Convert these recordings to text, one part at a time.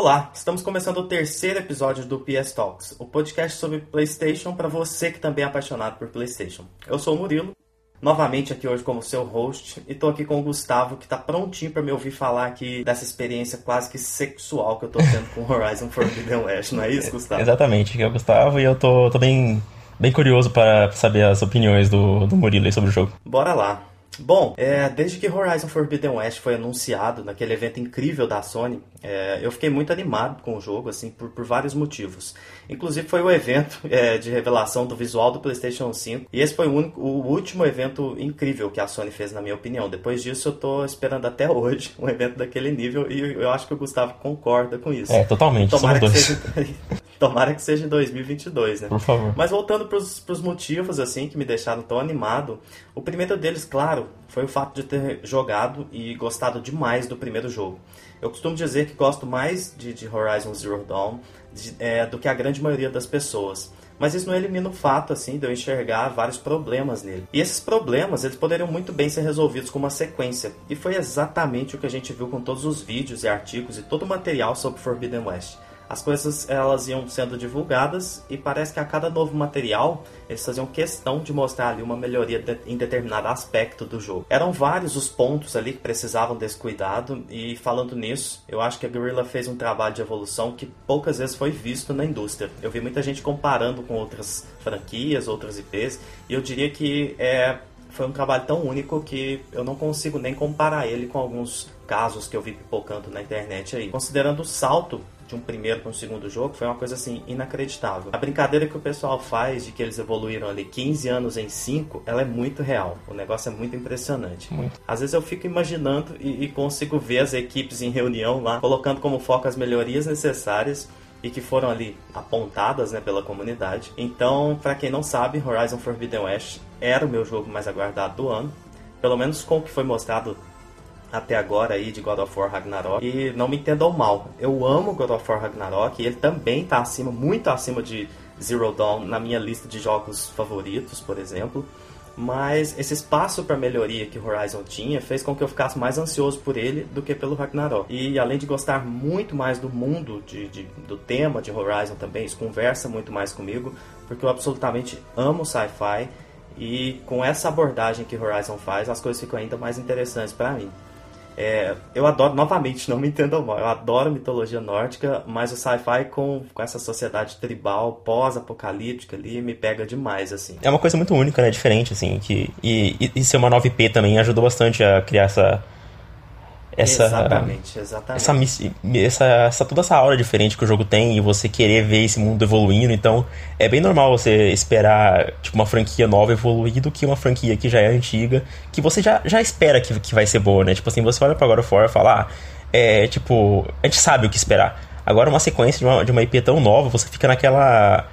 Olá, estamos começando o terceiro episódio do PS Talks, o podcast sobre PlayStation para você que também é apaixonado por PlayStation. Eu sou o Murilo, novamente aqui hoje como seu host, e estou aqui com o Gustavo que está prontinho para me ouvir falar aqui dessa experiência quase que sexual que eu estou tendo com Horizon Forbidden West, não é isso, Gustavo? Exatamente, aqui é o Gustavo e eu tô, tô bem, bem curioso para saber as opiniões do, do Murilo sobre o jogo. Bora lá. Bom, é, desde que Horizon Forbidden West foi anunciado naquele evento incrível da Sony, é, eu fiquei muito animado com o jogo, assim, por, por vários motivos. Inclusive foi o evento é, de revelação do visual do PlayStation 5 e esse foi o, único, o último evento incrível que a Sony fez, na minha opinião. Depois disso, eu tô esperando até hoje um evento daquele nível e eu acho que o Gustavo concorda com isso. É, totalmente. Tomara que, seja, tomara que seja em 2022, né? Por favor. Mas voltando pros, pros motivos, assim, que me deixaram tão animado, o primeiro deles, claro, foi o fato de ter jogado e gostado demais do primeiro jogo. Eu costumo dizer que gosto mais de, de Horizon Zero Dawn é, do que a grande maioria das pessoas. Mas isso não elimina o fato, assim, de eu enxergar vários problemas nele. E esses problemas, eles poderiam muito bem ser resolvidos com uma sequência. E foi exatamente o que a gente viu com todos os vídeos e artigos e todo o material sobre Forbidden West as coisas elas iam sendo divulgadas e parece que a cada novo material eles faziam questão de mostrar ali uma melhoria de, em determinado aspecto do jogo. Eram vários os pontos ali que precisavam desse cuidado e falando nisso, eu acho que a Guerrilla fez um trabalho de evolução que poucas vezes foi visto na indústria. Eu vi muita gente comparando com outras franquias, outras IPs e eu diria que é foi um trabalho tão único que eu não consigo nem comparar ele com alguns casos que eu vi pipocando na internet aí. Considerando o salto de um primeiro para um segundo jogo foi uma coisa assim inacreditável. A brincadeira que o pessoal faz de que eles evoluíram ali 15 anos em 5, ela é muito real. O negócio é muito impressionante. Muito. Às vezes eu fico imaginando e, e consigo ver as equipes em reunião lá, colocando como foco as melhorias necessárias e que foram ali apontadas né, pela comunidade. Então, para quem não sabe, Horizon Forbidden West era o meu jogo mais aguardado do ano. Pelo menos com o que foi mostrado até agora aí de God of War Ragnarok. E não me entendam mal, eu amo God of War Ragnarok e ele também está acima, muito acima de Zero Dawn na minha lista de jogos favoritos, por exemplo. Mas esse espaço para melhoria que Horizon tinha fez com que eu ficasse mais ansioso por ele do que pelo Ragnarok. E além de gostar muito mais do mundo, de, de do tema de Horizon também, isso conversa muito mais comigo, porque eu absolutamente amo sci-fi e com essa abordagem que Horizon faz, as coisas ficam ainda mais interessantes para mim. É, eu adoro, novamente, não me entendam mal, eu adoro mitologia nórdica, mas o sci-fi com, com essa sociedade tribal, pós-apocalíptica ali, me pega demais, assim. É uma coisa muito única, né? Diferente, assim, que, e, e ser uma 9P também ajudou bastante a criar essa essa exatamente, exatamente. Essa, essa, essa, toda essa aura diferente que o jogo tem e você querer ver esse mundo evoluindo. Então, é bem normal você esperar tipo, uma franquia nova evoluir do que uma franquia que já é antiga, que você já, já espera que, que vai ser boa, né? Tipo assim, você olha pra God of War e fala, ah, é, tipo, a gente sabe o que esperar. Agora, uma sequência de uma, de uma IP tão nova, você fica naquela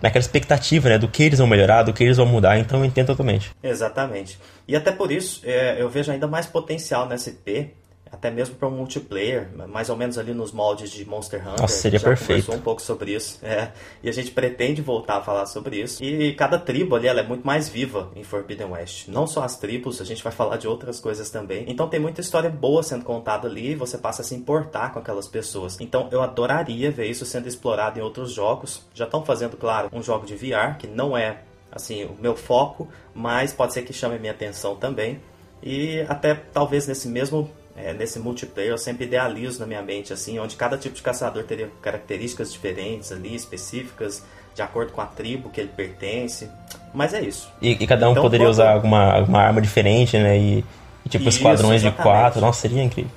naquela expectativa, né, do que eles vão melhorar, do que eles vão mudar, então eu entendo totalmente. Exatamente. E até por isso, é, eu vejo ainda mais potencial nessa IP, até mesmo para um multiplayer, mais ou menos ali nos moldes de Monster Hunter. Nossa, seria já perfeito. conversou um pouco sobre isso. É, e a gente pretende voltar a falar sobre isso. E cada tribo ali ela é muito mais viva em Forbidden West. Não só as tribos, a gente vai falar de outras coisas também. Então tem muita história boa sendo contada ali e você passa a se importar com aquelas pessoas. Então eu adoraria ver isso sendo explorado em outros jogos. Já estão fazendo, claro, um jogo de VR, que não é assim o meu foco, mas pode ser que chame minha atenção também. E até talvez nesse mesmo é, nesse multiplayer eu sempre idealizo na minha mente, assim, onde cada tipo de caçador teria características diferentes ali, específicas, de acordo com a tribo que ele pertence. Mas é isso. E, e cada um então, poderia usar alguma, alguma arma diferente, né? E, e tipo, isso, esquadrões exatamente. de quatro. Nossa, seria incrível.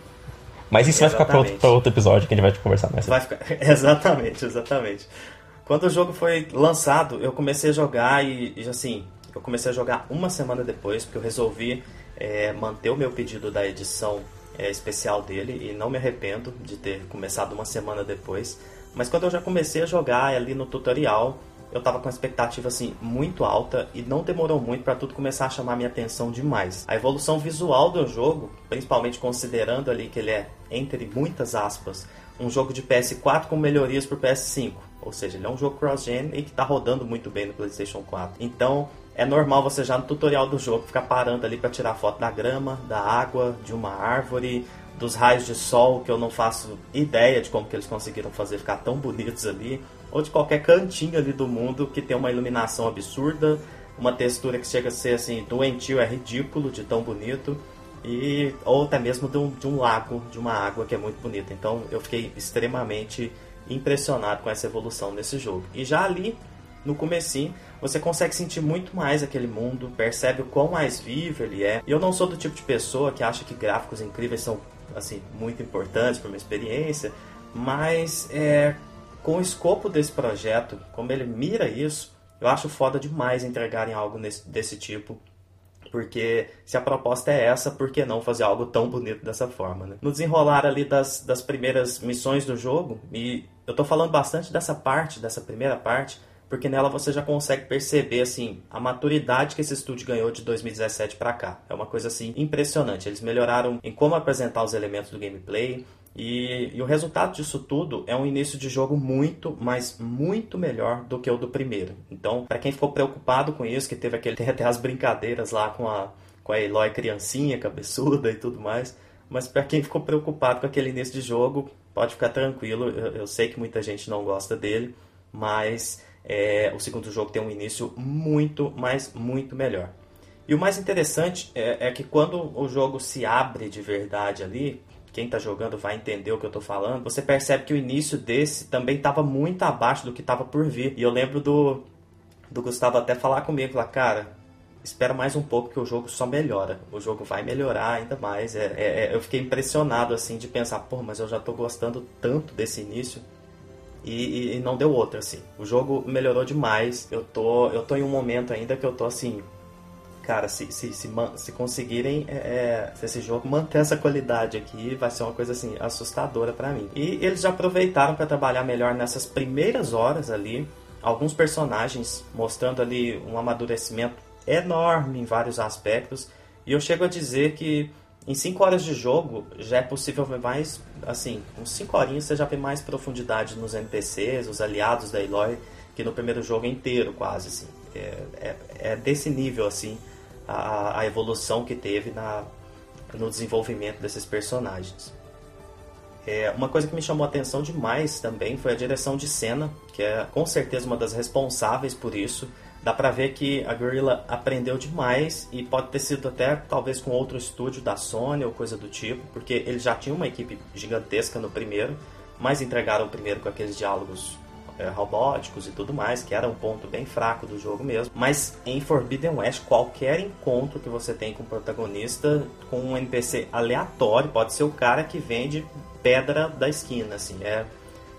Mas isso exatamente. vai ficar para outro, outro, episódio que a gente vai conversar mais. Vai ficar... Exatamente, exatamente. Quando o jogo foi lançado, eu comecei a jogar e, e assim, eu comecei a jogar uma semana depois, porque eu resolvi é, manter o meu pedido da edição é, especial dele e não me arrependo de ter começado uma semana depois. Mas quando eu já comecei a jogar ali no tutorial, eu tava com expectativa assim muito alta e não demorou muito para tudo começar a chamar minha atenção demais. A evolução visual do jogo, principalmente considerando ali que ele é entre muitas aspas, um jogo de PS4 com melhorias para PS5, ou seja, ele é um jogo cross-gen e que está rodando muito bem no PlayStation 4. Então, é normal você já no tutorial do jogo ficar parando ali para tirar foto da grama, da água, de uma árvore, dos raios de sol que eu não faço ideia de como que eles conseguiram fazer ficar tão bonitos ali, ou de qualquer cantinho ali do mundo que tem uma iluminação absurda, uma textura que chega a ser assim doentio, é ridículo de tão bonito, e ou até mesmo de um, de um lago, de uma água que é muito bonita. Então eu fiquei extremamente impressionado com essa evolução nesse jogo. E já ali no comecinho, você consegue sentir muito mais aquele mundo, percebe o quão mais vivo ele é. E eu não sou do tipo de pessoa que acha que gráficos incríveis são assim muito importantes para minha experiência, mas é, com o escopo desse projeto, como ele mira isso, eu acho foda demais entregarem algo nesse, desse tipo. Porque se a proposta é essa, por que não fazer algo tão bonito dessa forma, né? No desenrolar ali das, das primeiras missões do jogo, e eu tô falando bastante dessa parte, dessa primeira parte, porque nela você já consegue perceber assim a maturidade que esse estúdio ganhou de 2017 para cá. É uma coisa assim impressionante. Eles melhoraram em como apresentar os elementos do gameplay e, e o resultado disso tudo é um início de jogo muito, mas muito melhor do que o do primeiro. Então, para quem ficou preocupado com isso, que teve aquele tem até as brincadeiras lá com a com a Eloy criancinha, cabeçuda e tudo mais, mas para quem ficou preocupado com aquele início de jogo, pode ficar tranquilo. Eu, eu sei que muita gente não gosta dele, mas é, o segundo jogo tem um início muito, mas muito melhor. E o mais interessante é, é que quando o jogo se abre de verdade ali, quem está jogando vai entender o que eu estou falando, você percebe que o início desse também estava muito abaixo do que estava por vir. E eu lembro do, do Gustavo até falar comigo, falar, cara, espera mais um pouco que o jogo só melhora. O jogo vai melhorar ainda mais. É, é, é eu fiquei impressionado assim de pensar, pô, mas eu já estou gostando tanto desse início e, e, não deu outra, assim. O jogo melhorou demais. Eu tô, eu tô em um momento ainda que eu tô assim. Cara, se, se, se, se conseguirem é, é, se esse jogo manter essa qualidade aqui, vai ser uma coisa assim assustadora para mim. E eles já aproveitaram para trabalhar melhor nessas primeiras horas ali, alguns personagens mostrando ali um amadurecimento enorme em vários aspectos. E eu chego a dizer que em 5 horas de jogo já é possível ver mais, assim, uns 5 horinhas você já vê mais profundidade nos NPCs, os aliados da Eloy, que no primeiro jogo inteiro quase, assim. É, é, é desse nível, assim, a, a evolução que teve na, no desenvolvimento desses personagens. É, uma coisa que me chamou a atenção demais também foi a direção de cena, que é com certeza uma das responsáveis por isso dá pra ver que a Guerrilla aprendeu demais e pode ter sido até talvez com outro estúdio da Sony ou coisa do tipo, porque eles já tinham uma equipe gigantesca no primeiro, mas entregaram o primeiro com aqueles diálogos é, robóticos e tudo mais, que era um ponto bem fraco do jogo mesmo. Mas em Forbidden West, qualquer encontro que você tem com o protagonista, com um NPC aleatório, pode ser o cara que vende pedra da esquina, assim, é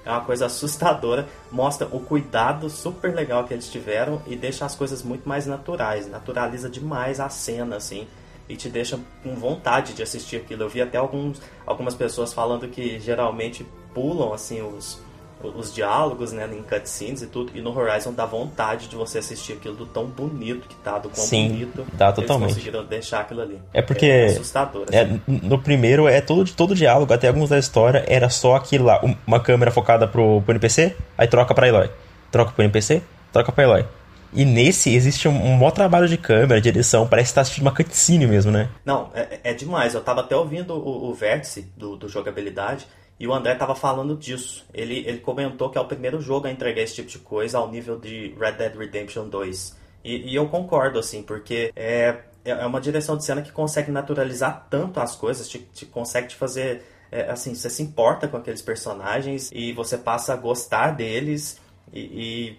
é uma coisa assustadora, mostra o cuidado super legal que eles tiveram e deixa as coisas muito mais naturais, naturaliza demais a cena, assim, e te deixa com vontade de assistir aquilo. Eu vi até alguns, algumas pessoas falando que geralmente pulam, assim, os, os diálogos, né, em cutscenes e tudo, e no Horizon dá vontade de você assistir aquilo do tão bonito que tá, do quão Sim, bonito dá totalmente. eles conseguiram deixar aquilo ali. É porque é assustador. É, assim. no primeiro é todo todo diálogo, até alguns da história era só aquilo lá, uma câmera focada pro, pro NPC, aí troca para Eloy. Troca pro NPC, troca para Eloy. E nesse existe um, um maior trabalho de câmera, de edição, parece que tá assistindo uma cutscene mesmo, né? Não, é, é demais. Eu tava até ouvindo o, o vértice do, do jogabilidade e o André estava falando disso. Ele, ele comentou que é o primeiro jogo a entregar esse tipo de coisa ao nível de Red Dead Redemption 2. E, e eu concordo, assim, porque é, é uma direção de cena que consegue naturalizar tanto as coisas, te, te consegue te fazer. É, assim, você se importa com aqueles personagens e você passa a gostar deles. E, e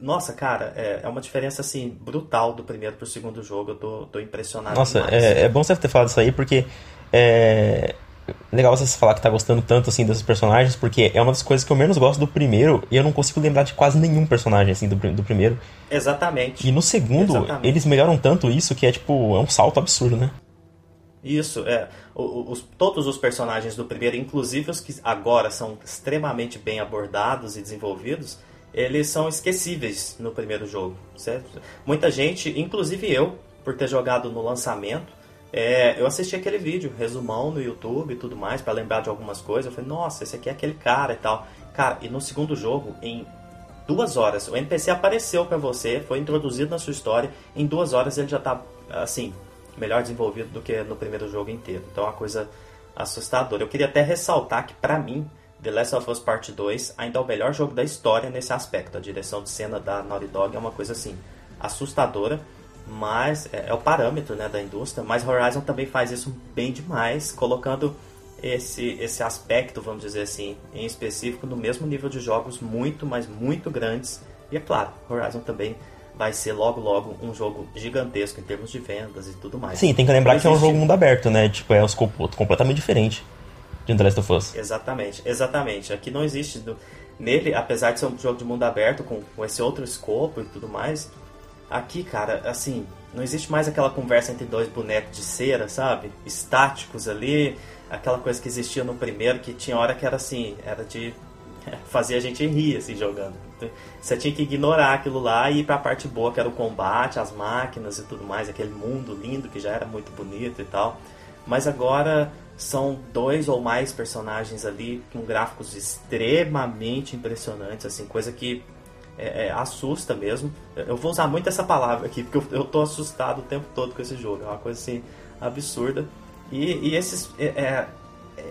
nossa, cara, é, é, uma diferença assim brutal do primeiro pro segundo jogo. Eu tô, tô impressionado. Nossa, é, é, bom você ter falado isso aí, porque é, legal você falar que tá gostando tanto assim desses personagens, porque é uma das coisas que eu menos gosto do primeiro e eu não consigo lembrar de quase nenhum personagem assim do, do primeiro. Exatamente. E no segundo, Exatamente. eles melhoram tanto isso que é tipo, é um salto absurdo, né? Isso, é. Os, todos os personagens do primeiro, inclusive os que agora são extremamente bem abordados e desenvolvidos, eles são esquecíveis no primeiro jogo, certo? Muita gente, inclusive eu, por ter jogado no lançamento, é, eu assisti aquele vídeo, resumão no YouTube e tudo mais, para lembrar de algumas coisas. Eu falei, nossa, esse aqui é aquele cara e tal. Cara, e no segundo jogo, em duas horas. O NPC apareceu para você, foi introduzido na sua história, em duas horas ele já tá, assim, melhor desenvolvido do que no primeiro jogo inteiro. Então é uma coisa assustadora. Eu queria até ressaltar que, para mim, The Last of Us Part 2 ainda é o melhor jogo da história nesse aspecto. A direção de cena da Naughty Dog é uma coisa assim assustadora, mas é, é o parâmetro né, da indústria. Mas Horizon também faz isso bem demais, colocando esse, esse aspecto, vamos dizer assim, em específico, no mesmo nível de jogos muito, mas muito grandes. E é claro, Horizon também vai ser logo logo um jogo gigantesco em termos de vendas e tudo mais. Sim, tem que lembrar que é um jogo mundo aberto, né? Tipo, é completamente diferente de The Last of Us. Exatamente, exatamente. Aqui não existe. Do... Nele, apesar de ser um jogo de mundo aberto, com, com esse outro escopo e tudo mais, aqui, cara, assim, não existe mais aquela conversa entre dois bonecos de cera, sabe? Estáticos ali, aquela coisa que existia no primeiro, que tinha hora que era assim, era de fazer a gente rir, assim, jogando. Você tinha que ignorar aquilo lá e ir pra parte boa, que era o combate, as máquinas e tudo mais, aquele mundo lindo que já era muito bonito e tal. Mas agora são dois ou mais personagens ali com gráficos extremamente impressionantes, assim, coisa que é, é, assusta mesmo. Eu vou usar muito essa palavra aqui, porque eu, eu tô assustado o tempo todo com esse jogo. É uma coisa assim absurda. E, e esses, é, é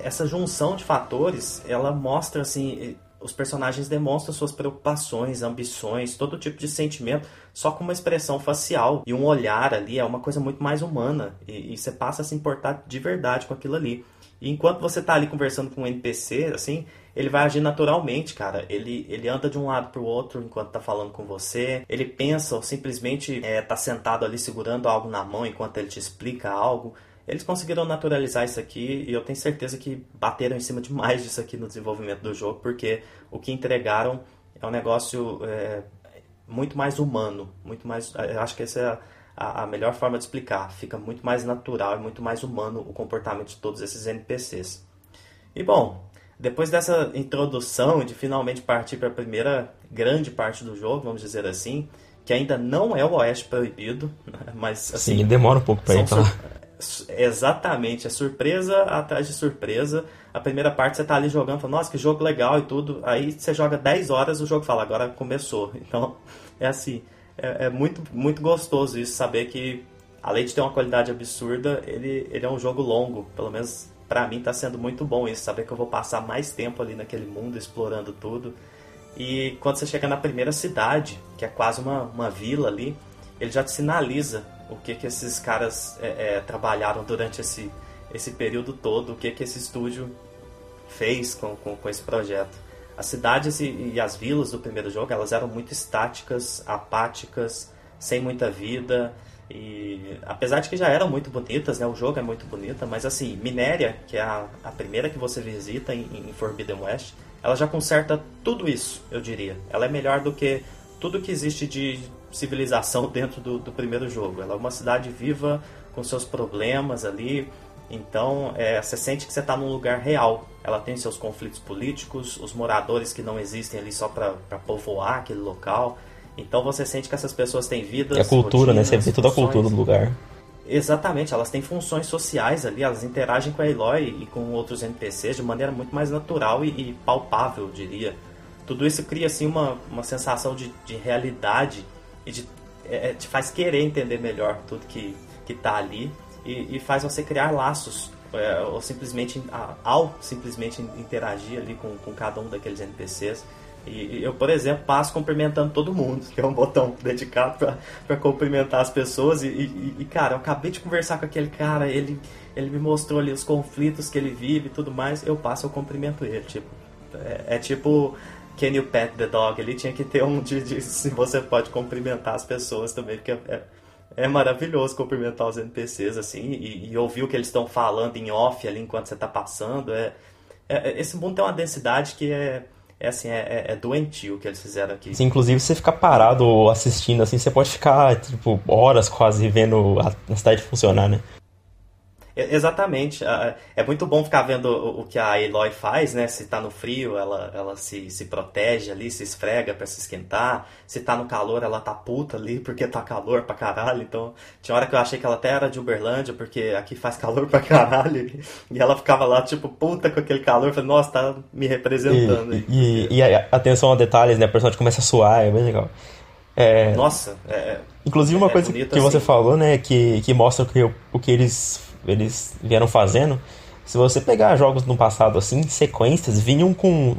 essa junção de fatores, ela mostra assim os personagens demonstram suas preocupações, ambições, todo tipo de sentimento, só com uma expressão facial e um olhar ali, é uma coisa muito mais humana. E, e você passa a se importar de verdade com aquilo ali. E enquanto você tá ali conversando com um NPC, assim, ele vai agir naturalmente, cara. Ele, ele anda de um lado pro outro enquanto tá falando com você. Ele pensa ou simplesmente é, tá sentado ali segurando algo na mão enquanto ele te explica algo. Eles conseguiram naturalizar isso aqui e eu tenho certeza que bateram em cima demais disso aqui no desenvolvimento do jogo, porque o que entregaram é um negócio é, muito mais humano, muito mais. Eu acho que essa é a, a, melhor forma de explicar. Fica muito mais natural e muito mais humano o comportamento de todos esses NPCs. E bom, depois dessa introdução de finalmente partir para a primeira grande parte do jogo, vamos dizer assim, que ainda não é o Oeste Proibido, mas assim. Sim, demora um pouco para ir lá. Exatamente, é surpresa atrás de surpresa. A primeira parte você tá ali jogando, fala, nossa, que jogo legal e tudo. Aí você joga 10 horas, o jogo fala, agora começou. Então, é assim, é, é muito, muito gostoso isso, saber que, além de ter uma qualidade absurda, ele, ele é um jogo longo. Pelo menos para mim tá sendo muito bom isso, saber que eu vou passar mais tempo ali naquele mundo explorando tudo. E quando você chega na primeira cidade, que é quase uma, uma vila ali, ele já te sinaliza o que que esses caras é, é, trabalharam durante esse, esse período todo, o que que esse estúdio fez com, com, com esse projeto. As cidades e, e, as vilas do primeiro jogo, elas eram muito estáticas, apáticas, sem muita vida, e apesar de que já eram muito bonitas, né, o jogo é muito bonita, mas assim, Minéria, que é a, a primeira que você visita em, em Forbidden West, ela já conserta tudo isso, eu diria. Ela é melhor do que tudo que existe de civilização dentro do, do primeiro jogo. Ela é uma cidade viva, com seus problemas ali. Então, é, você sente que você está num lugar real. Ela tem seus conflitos políticos, os moradores que não existem ali só para povoar aquele local. Então, você sente que essas pessoas têm vidas. É a cultura, rotinas, né? Você vê toda a cultura do lugar. Exatamente, elas têm funções sociais ali, elas interagem com a Eloy e com outros NPCs de maneira muito mais natural e, e palpável, eu diria. Tudo isso cria assim uma, uma sensação de, de realidade e de, é, é, te faz querer entender melhor tudo que, que tá ali e, e faz você criar laços é, ou simplesmente ao simplesmente interagir ali com, com cada um daqueles NPCs e, eu, por exemplo, passo cumprimentando todo mundo, que é um botão dedicado para cumprimentar as pessoas. E, e, e, cara, eu acabei de conversar com aquele cara, ele, ele me mostrou ali os conflitos que ele vive e tudo mais. Eu passo, eu cumprimento ele. Tipo, é, é tipo Can You Pet the Dog? Ele tinha que ter um de, de se você pode cumprimentar as pessoas também, porque é, é maravilhoso cumprimentar os NPCs assim e, e ouvir o que eles estão falando em off ali enquanto você está passando. É, é, esse mundo tem uma densidade que é, é assim, é, é, é doentio que eles fizeram aqui. Sim, inclusive você ficar parado assistindo, assim, você pode ficar, tipo, horas quase vendo a, a cidade funcionar, né? Exatamente. É muito bom ficar vendo o que a Eloy faz, né? Se tá no frio, ela, ela se, se protege ali, se esfrega para se esquentar. Se tá no calor, ela tá puta ali porque tá calor pra caralho. Então, tinha hora que eu achei que ela até era de Uberlândia, porque aqui faz calor pra caralho. E ela ficava lá, tipo, puta com aquele calor. Eu falei, nossa, tá me representando. E, e, e, e atenção a detalhes, né? A personagem começa a suar, é bem legal. É... Nossa, é, Inclusive uma é coisa que assim. você falou, né, que, que mostra o que, o que eles, eles vieram fazendo. Se você pegar jogos no passado assim, sequências vinham com,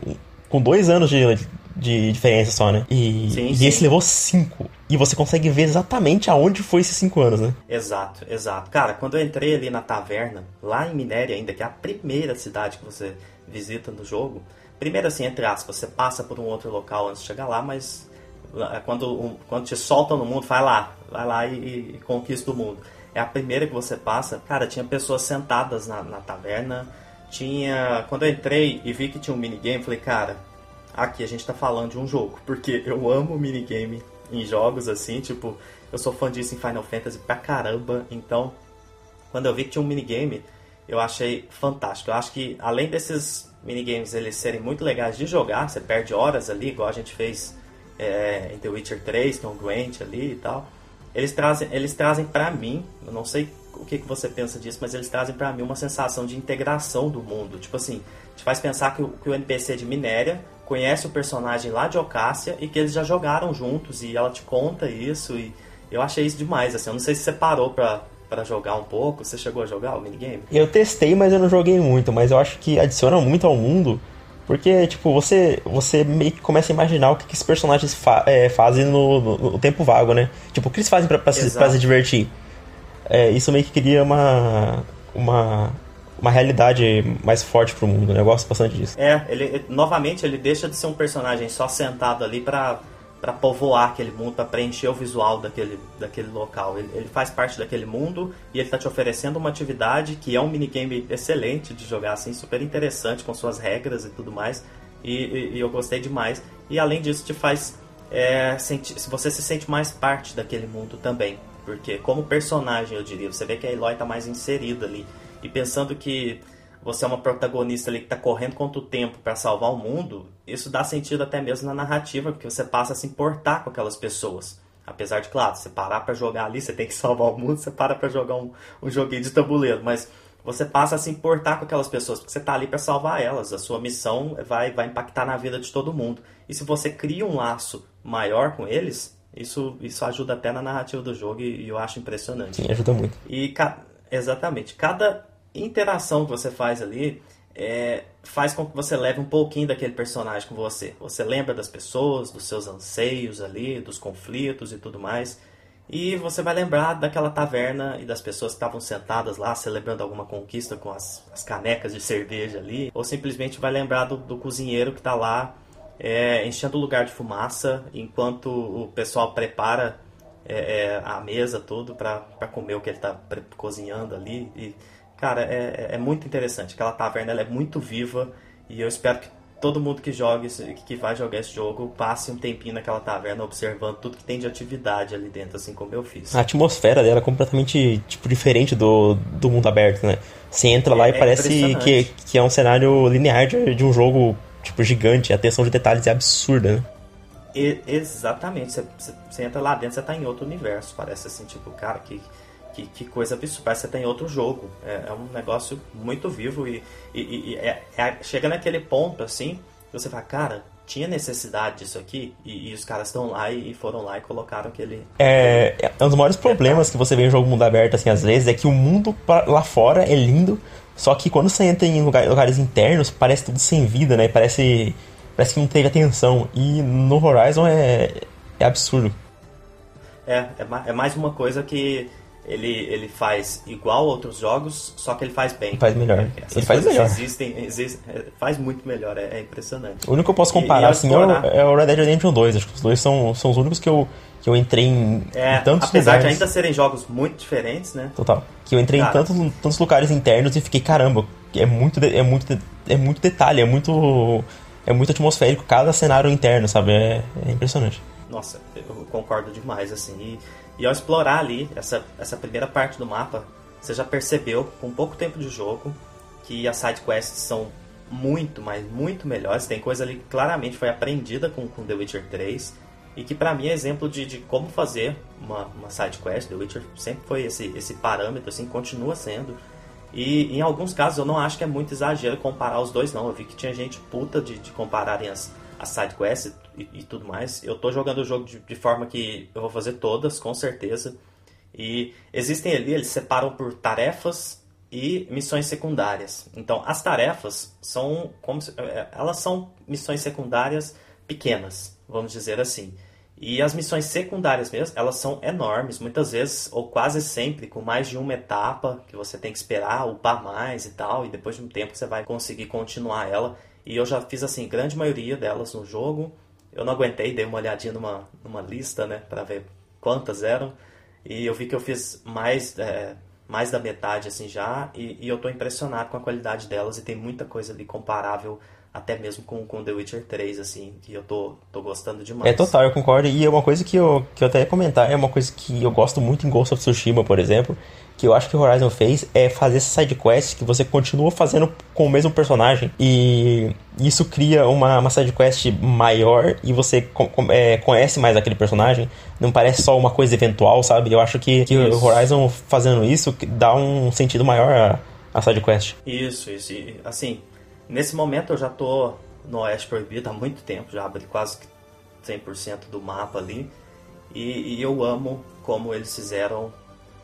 com dois anos de, de diferença só, né? E, sim, e sim. esse levou cinco. E você consegue ver exatamente aonde foi esses cinco anos, né? Exato, exato. Cara, quando eu entrei ali na taverna, lá em Minéria ainda, que é a primeira cidade que você visita no jogo, primeiro assim, entre aspas, você passa por um outro local antes de chegar lá, mas é quando, quando te soltam no mundo, vai lá, vai lá e, e, conquista o mundo. É a primeira que você passa. Cara, tinha pessoas sentadas na, na taverna. Tinha. Quando eu entrei e vi que tinha um minigame, falei, cara, aqui a gente tá falando de um jogo. Porque eu amo minigame em jogos assim, tipo, eu sou fã disso em Final Fantasy pra caramba. Então, quando eu vi que tinha um minigame, eu achei fantástico. Eu acho que além desses minigames eles serem muito legais de jogar, você perde horas ali, igual a gente fez é, em The Witcher 3, que é um Gwent ali e tal, eles trazem, eles trazem para mim, eu não sei o que, que você pensa disso, mas eles trazem para mim uma sensação de integração do mundo. Tipo assim, te faz pensar que o, que o NPC de Minéria conhece o personagem lá de Ocácia e que eles já jogaram juntos e ela te conta isso e eu achei isso demais, assim, eu não sei se você parou pra, para jogar um pouco, você chegou a jogar o minigame? Eu testei, mas eu não joguei muito, mas eu acho que adiciona muito ao mundo porque, tipo, você, você meio que começa a imaginar o que, que esses personagens fa é, fazem no, no, no, tempo vago, né? Tipo, o que eles fazem pra, pra, se, pra se, divertir. É, isso meio que cria uma, uma, uma realidade mais forte pro mundo, né? Eu gosto bastante disso. É, ele, novamente, ele deixa de ser um personagem só sentado ali pra para povoar aquele mundo, para preencher o visual daquele, daquele local. Ele, ele, faz parte daquele mundo e ele está te oferecendo uma atividade que é um minigame excelente de jogar, assim, super interessante, com suas regras e tudo mais. E, e, e eu gostei demais. E além disso, te faz. É, você se sente mais parte daquele mundo também. Porque, como personagem, eu diria, você vê que a Eloy está mais inserida ali. E pensando que você é uma protagonista ali que está correndo contra o tempo para salvar o mundo, isso dá sentido até mesmo na narrativa, porque você passa a se importar com aquelas pessoas. Apesar de, claro, você parar para jogar ali, você tem que salvar o mundo, você para para jogar um, um joguinho de tabuleiro, mas você passa a se importar com aquelas pessoas, porque você está ali para salvar elas. A sua missão vai, vai impactar na vida de todo mundo. E se você cria um laço maior com eles, isso, isso ajuda até na narrativa do jogo e, e eu acho impressionante. Sim, ajuda muito. E, exatamente, cada interação que você faz ali é, faz com que você leve um pouquinho daquele personagem com você. Você lembra das pessoas, dos seus anseios ali, dos conflitos e tudo mais. E você vai lembrar daquela taverna e das pessoas que estavam sentadas lá celebrando alguma conquista com as, as canecas de cerveja ali. Ou simplesmente vai lembrar do, do cozinheiro que está lá é, enchendo o lugar de fumaça enquanto o pessoal prepara é, é a mesa tudo para comer o que ele está cozinhando ali. E, Cara, é, é, é muito interessante. Aquela taverna ela é muito viva e eu espero que todo mundo que joga, que vai jogar esse jogo, passe um tempinho naquela taverna observando tudo que tem de atividade ali dentro, assim como eu fiz. A atmosfera dela é completamente tipo diferente do, do mundo aberto, né? Você entra lá e é parece que, que é um cenário linear de, de um jogo tipo gigante, a atenção de detalhes é absurda, né? E, exatamente, você, você, entra lá dentro, você tá em outro universo, parece assim, tipo, cara, que que, que coisa absurda, parece que você tem outro jogo. É, é um negócio muito vivo e, e, e é, é, chega naquele ponto assim, você fala, cara, tinha necessidade disso aqui e, e os caras estão lá e, foram lá e colocaram aquele. É, é um dos maiores problemas que você vê em jogo mundo aberto, assim, às vezes, é que o mundo lá fora é lindo, só que quando você entra em lugar, lugares internos, parece tudo sem vida, né? Parece, parece que não teve atenção. E no Horizon é, é absurdo. É, é, é mais uma coisa que ele, ele faz igual outros jogos, só que ele faz bem. Faz melhor. Essas ele faz melhor. Existem, existem, é, faz muito melhor, é, é, impressionante. O único que eu posso comparar, e, assim, é, é o Red Dead Redemption 2. Acho que os dois são, são os únicos que eu, que eu entrei em, é, em tantos apesar lugares. de ainda serem jogos muito diferentes, né? Total. Que eu entrei Cara. em tantos, tantos lugares internos e fiquei, caramba, é muito, é muito, é muito detalhe, é muito, é muito atmosférico cada cenário interno, sabe? É, é impressionante. Nossa, eu concordo demais, assim. E, e ao explorar ali essa, essa primeira parte do mapa, você já percebeu com pouco tempo de jogo que as side quests são muito, mas muito melhores. Tem coisa ali que claramente foi aprendida com, com The Witcher 3 e que para mim é exemplo de, de como fazer uma, uma side quest. The Witcher sempre foi esse, esse parâmetro, assim, continua sendo. E em alguns casos eu não acho que é muito exagero comparar os dois, não. Eu vi que tinha gente puta de, de compararem as, as side quests e, e, tudo mais. Eu tô jogando o jogo de, de forma que eu vou fazer todas, com certeza. E existem ali, eles separam por tarefas e missões secundárias. Então, as tarefas são como se, é, elas são missões secundárias pequenas, vamos dizer assim. E as missões secundárias mesmo, elas são enormes, muitas vezes ou quase sempre com mais de uma etapa que você tem que esperar, upar mais e tal, e depois de um tempo você vai conseguir continuar ela. E eu já fiz assim, grande maioria delas no jogo. Eu não aguentei, dei uma olhadinha numa, numa lista, né, para ver quantas eram. E eu vi que eu fiz mais, é, mais da metade assim já, e, e eu tô impressionado com a qualidade delas e tem muita coisa ali comparável até mesmo com, com The Witcher 3, assim, que eu tô, tô gostando demais. É total, eu concordo. E é uma coisa que eu, que eu até ia comentar, é uma coisa que eu gosto muito em Ghost of Tsushima, por exemplo, que eu acho que o Horizon fez é fazer essa side quest que você continua fazendo com o mesmo personagem. E isso cria uma, uma side quest maior e você com, com, é, conhece mais aquele personagem. Não parece só uma coisa eventual, sabe? Eu acho que, que o Horizon fazendo isso dá um sentido maior a, a side quest. Isso, isso. E, assim, Nesse momento eu já tô no Oeste Proibido há muito tempo, já abri quase 100% do mapa ali. E, e, eu amo como eles fizeram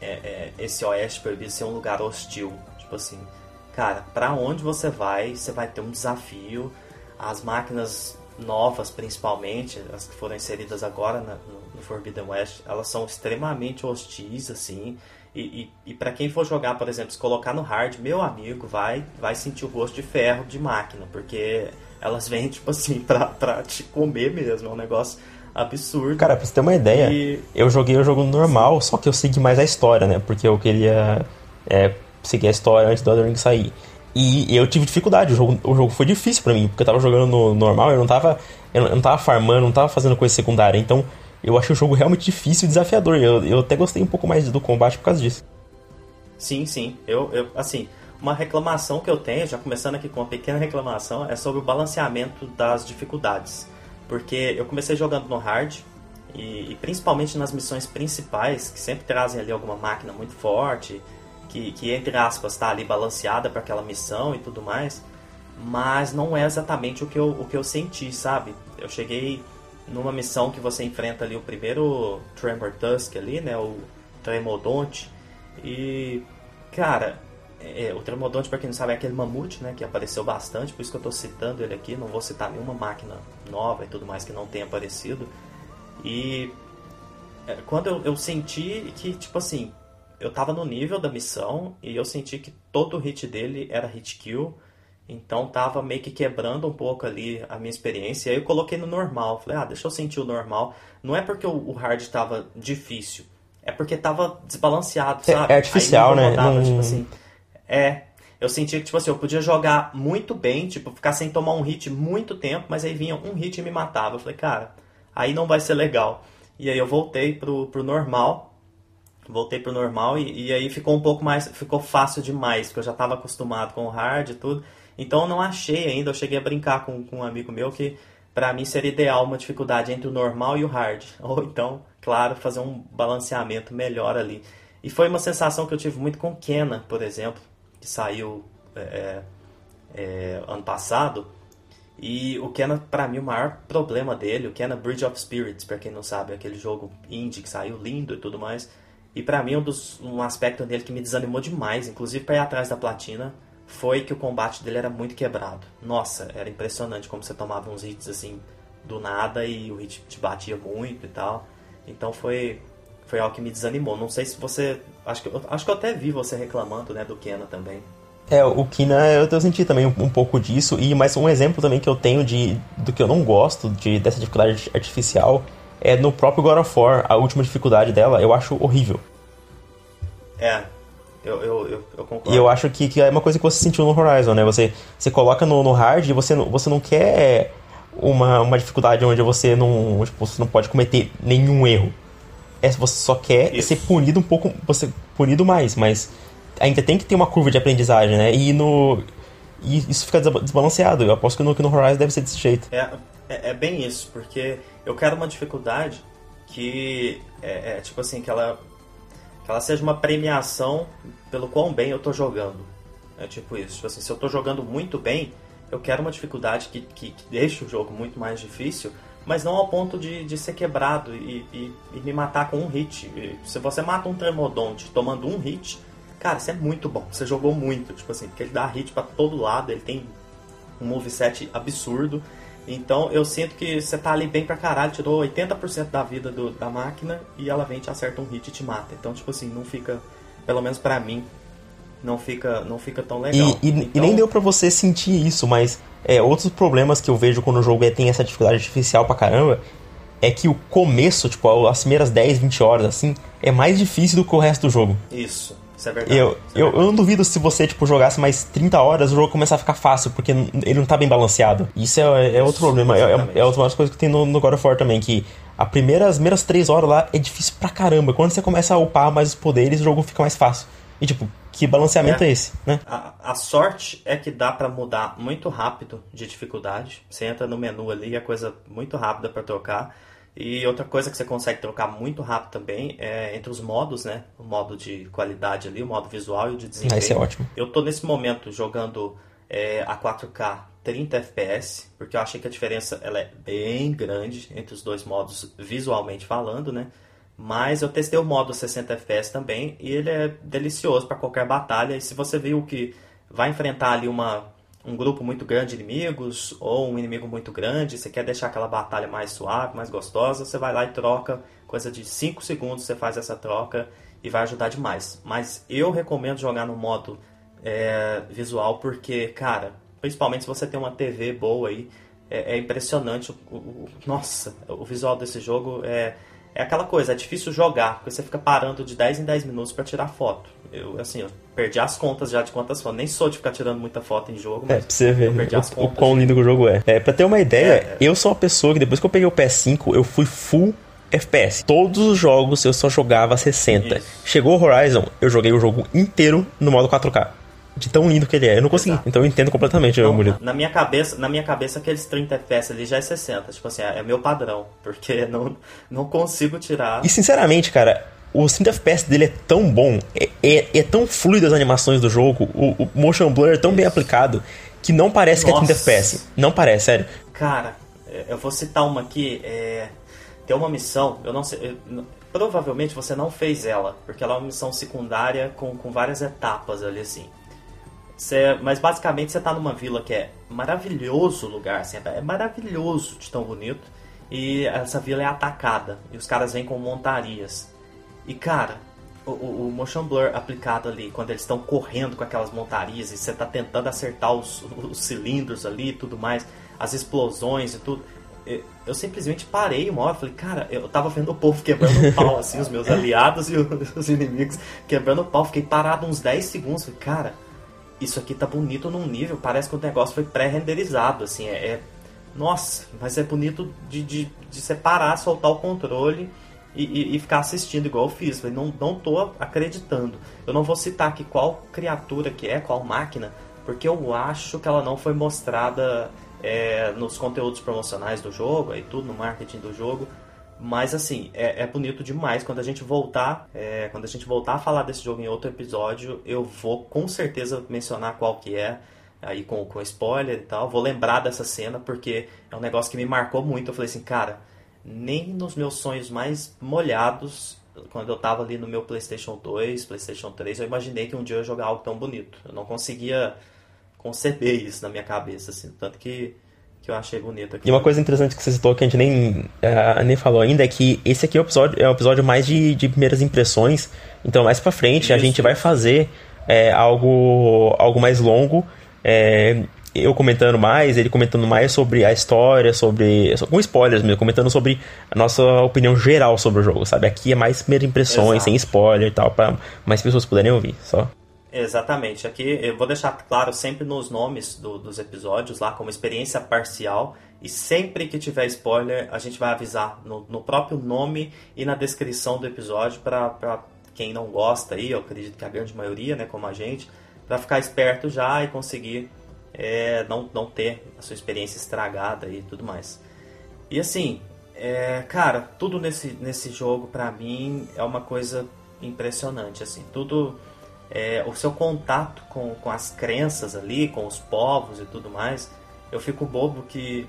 é, é, esse Oeste Proibido ser um lugar hostil. Tipo assim, cara, pra onde você vai, você vai ter um desafio. As máquinas novas, principalmente, as que foram inseridas agora no, no Forbidden West, elas são extremamente hostis, assim. E, e, e para quem for jogar, por exemplo, se colocar no hard, meu amigo, vai vai sentir o gosto de ferro de máquina, porque elas vêm, tipo assim, pra, pra te comer mesmo. É um negócio absurdo. Cara, pra você ter uma ideia, e... eu joguei o jogo normal, só que eu segui mais a história, né? Porque eu queria é, seguir a história antes do Elden Ring sair. E eu tive dificuldade, o jogo, o jogo foi difícil para mim, porque eu tava jogando no normal, eu não tava. Eu não tava farmando, não tava fazendo coisa secundária. Então eu achei o jogo realmente difícil e desafiador. Eu, eu até gostei um pouco mais do combate por causa disso. Sim, sim. Eu, eu, assim, uma reclamação que eu tenho, já começando aqui com uma pequena reclamação, é sobre o balanceamento das dificuldades. Porque eu comecei jogando no hard, e, e, principalmente nas missões principais, que sempre trazem ali alguma máquina muito forte, que, que entre aspas está ali balanceada para aquela missão e tudo mais, mas não é exatamente o que eu, o que eu senti, sabe? Eu cheguei numa missão que você enfrenta ali o primeiro Tremor Tusk ali, né, o Tremodonte, e cara, é, o Tremodonte para quem não sabe é aquele mamute, né, que apareceu bastante, por isso que eu estou citando ele aqui, não vou citar nenhuma máquina nova e tudo mais que não tenha aparecido. E é, quando eu, eu senti que, tipo assim, eu tava no nível da missão e eu senti que todo hit dele era hit kill, então tava meio que quebrando um pouco ali a minha experiência. E aí eu coloquei no normal. Falei, ah, deixa eu sentir o normal. Não é porque o hard tava difícil, é porque tava desbalanceado, é, sabe? É artificial, né? Não... Tipo assim, é. Eu sentia que, tipo assim, eu podia jogar muito bem, tipo, ficar sem tomar um hit muito tempo, mas aí vinha um hit e me matava. Eu falei, cara, aí não vai ser legal. E aí eu voltei pro, pro normal. Voltei pro normal e, e aí ficou um pouco mais. Ficou fácil demais, porque eu já tava acostumado com o hard e tudo. Então eu não achei ainda, eu cheguei a brincar com, com um amigo meu que para mim seria ideal uma dificuldade entre o normal e o hard. Ou então, claro, fazer um balanceamento melhor ali. E foi uma sensação que eu tive muito com Kena, por exemplo, que saiu é, é, é ano passado. E o Kena, para mim, o maior problema dele, o Kena Bridge of Spirits, para quem não sabe, é aquele jogo indie que saiu lindo e tudo mais. E para mim, um, dos, um aspecto dele que me desanimou demais, inclusive para ir atrás da platina, foi que o combate dele era muito quebrado. Nossa, era impressionante como você tomava uns hits assim do nada e o hit te batia muito e tal. Então foi foi algo que me desanimou. Não sei se você acho que eu, acho que eu até vi você reclamando, né, do Kena também. É, o Kina, eu, eu senti também um, um, pouco disso, e mais um exemplo também que eu tenho de do que eu não gosto de dessa dificuldade artificial é no próprio God of War, a última dificuldade dela, eu acho horrível. É, eu, eu, eu, eu, concordo. E eu acho que, que é uma coisa que você sentiu no Horizon, né? Você, você coloca no, no hard e você, você não quer uma, uma dificuldade onde você não, tipo, você não pode cometer nenhum erro. É, você só quer Isso. ser punido um pouco, você punido mais, mas ainda tem que ter uma curva de aprendizagem, né? E no e isso fica desbalanceado. Eu aposto que no, que no Horizon deve ser desse jeito. É, é, é, bem isso, porque eu quero uma dificuldade que é, é, tipo assim, que ela, que ela seja uma premiação pelo quão bem eu tô jogando. É tipo isso. Tipo assim, se eu tô jogando muito bem, eu quero uma dificuldade que, que, que deixe o jogo muito mais difícil, mas não ao ponto de, de ser quebrado e, e, e me matar com um hit. E se você mata um Tremodonte tomando um hit, Cara, isso é muito bom. Você jogou muito, tipo assim, porque ele dá hit para todo lado, ele tem um moveset absurdo. Então eu sinto que você tá ali bem pra caralho, tirou 80% da vida do, da máquina e ela vem, te acerta um hit e te mata. Então, tipo assim, não fica, pelo menos para mim, não fica, não fica tão legal. E, e, então... e nem deu para você sentir isso, mas é, outros problemas que eu vejo quando o jogo é, tem essa dificuldade artificial pra caramba é que o começo, tipo, as primeiras 10, 20 horas, assim, é mais difícil do que o resto do jogo. Isso. Isso é verdade. Eu, é eu, verdade. eu não duvido se você, tipo, jogasse mais 30 horas, o jogo começar a ficar fácil, porque ele não tá bem balanceado. Isso é, é outro problema. É, é, é outra coisa que tem no, no God of War também, que a primeira, as primeiras 3 horas lá é difícil pra caramba. Quando você começa a upar mais os poderes, o jogo fica mais fácil. E, tipo, que balanceamento é, é esse, né? A, a, sorte é que dá para mudar muito rápido de dificuldade. Você entra no menu ali, é coisa muito rápida para trocar. E outra coisa que você consegue trocar muito rápido também é entre os modos, né? O modo de qualidade ali, o modo visual e o de desempenho. Isso é ótimo. Eu tô nesse momento jogando é, a 4K 30 FPS, porque eu achei que a diferença ela é bem grande entre os dois modos visualmente falando, né? Mas eu testei o modo 60 FPS também e ele é delicioso para qualquer batalha. E se você viu que vai enfrentar ali uma um grupo muito grande de inimigos ou um inimigo muito grande, você quer deixar aquela batalha mais suave, mais gostosa, você vai lá e troca, coisa de 5 segundos você faz essa troca e vai ajudar demais. Mas eu recomendo jogar no modo é, visual porque, cara, principalmente se você tem uma TV boa aí, é, é impressionante. O, o, nossa, o visual desse jogo é, é aquela coisa, é difícil jogar, porque você fica parando de 10 em 10 minutos para tirar foto. Eu, assim, eu perdi as contas já de quantas fotos. Nem sou de ficar tirando muita foto em jogo, é, mas é, pra você ver o, o quão lindo que o jogo é. É, pra ter uma ideia, é, é. eu sou uma pessoa que depois que eu peguei o PS5, eu fui full FPS. Todos os jogos eu só jogava 60. Isso. Chegou o Horizon, eu joguei o jogo inteiro no modo 4K. De tão lindo que ele é. Eu não consegui. Exato. Então eu entendo completamente não, o Na minha cabeça, na minha cabeça aqueles 30 FPS ali já é 60. Tipo assim, é, meu padrão. Porque não, não consigo tirar. E sinceramente, cara, o 30 FPS dele é tão bom, é, é, é, tão fluido as animações do jogo, o, o motion blur é tão Isso. bem aplicado, que não parece Nossa. que é 30 FPS. Não parece, sério. Cara, eu vou citar uma aqui. É, tem uma missão, eu não sei. Eu, provavelmente você não fez ela, porque ela é uma missão secundária com, com várias etapas ali assim. Cê, mas basicamente você tá numa vila que é maravilhoso lugar, assim, é maravilhoso de tão bonito. E essa vila é atacada. E os caras vêm com montarias. E cara, o, o, o, motion blur aplicado ali, quando eles estão correndo com aquelas montarias e você tá tentando acertar os, os cilindros ali e tudo mais, as explosões e tudo. Eu, eu simplesmente parei uma hora, falei, cara, eu tava vendo o povo quebrando o pau, assim, os meus aliados e os inimigos quebrando o pau. Fiquei parado uns 10 segundos, falei, cara, isso aqui tá bonito num nível, parece que o negócio foi pré-renderizado, assim, é, é, Nossa, mas é bonito de, de, de separar, soltar o controle e, e, e, ficar assistindo igual eu fiz. Não, não tô acreditando. Eu não vou citar aqui qual criatura que é, qual máquina, porque eu acho que ela não foi mostrada é, nos conteúdos promocionais do jogo e tudo, no marketing do jogo. Mas assim, é, é bonito demais. Quando a gente voltar, é, quando a gente voltar a falar desse jogo em outro episódio, eu vou com certeza mencionar qual que é aí com, com spoiler e tal. Vou lembrar dessa cena porque é um negócio que me marcou muito. Eu falei assim, cara, nem nos meus sonhos mais molhados, quando eu tava ali no meu PlayStation 2, PlayStation 3, eu imaginei que um dia eu ia jogar algo tão bonito. Eu não conseguia conceber isso na minha cabeça, assim, tanto que, que eu achei bonito aqui. E uma coisa interessante que você citou que a gente nem, uh, nem falou ainda é que esse aqui é o episódio, é o episódio mais de, de primeiras impressões. Então, mais pra frente, isso. a gente vai fazer é, algo, algo mais longo. É, eu comentando mais, ele comentando mais sobre a história, sobre. com spoilers mesmo, comentando sobre a nossa opinião geral sobre o jogo, sabe? Aqui é mais primeiras impressões, Exato. sem spoiler e tal, para mais pessoas poderem ouvir, só. Exatamente. Aqui eu vou deixar claro sempre nos nomes do, dos episódios lá como experiência parcial e sempre que tiver spoiler a gente vai avisar no, no próprio nome e na descrição do episódio para quem não gosta aí, eu acredito que a grande maioria, né, como a gente, para ficar esperto já e conseguir é, não, não ter a sua experiência estragada e tudo mais. E assim, é, cara, tudo nesse, nesse jogo para mim é uma coisa impressionante, assim, tudo é, o seu contato com, com as crenças ali, com os povos e tudo mais, eu fico bobo que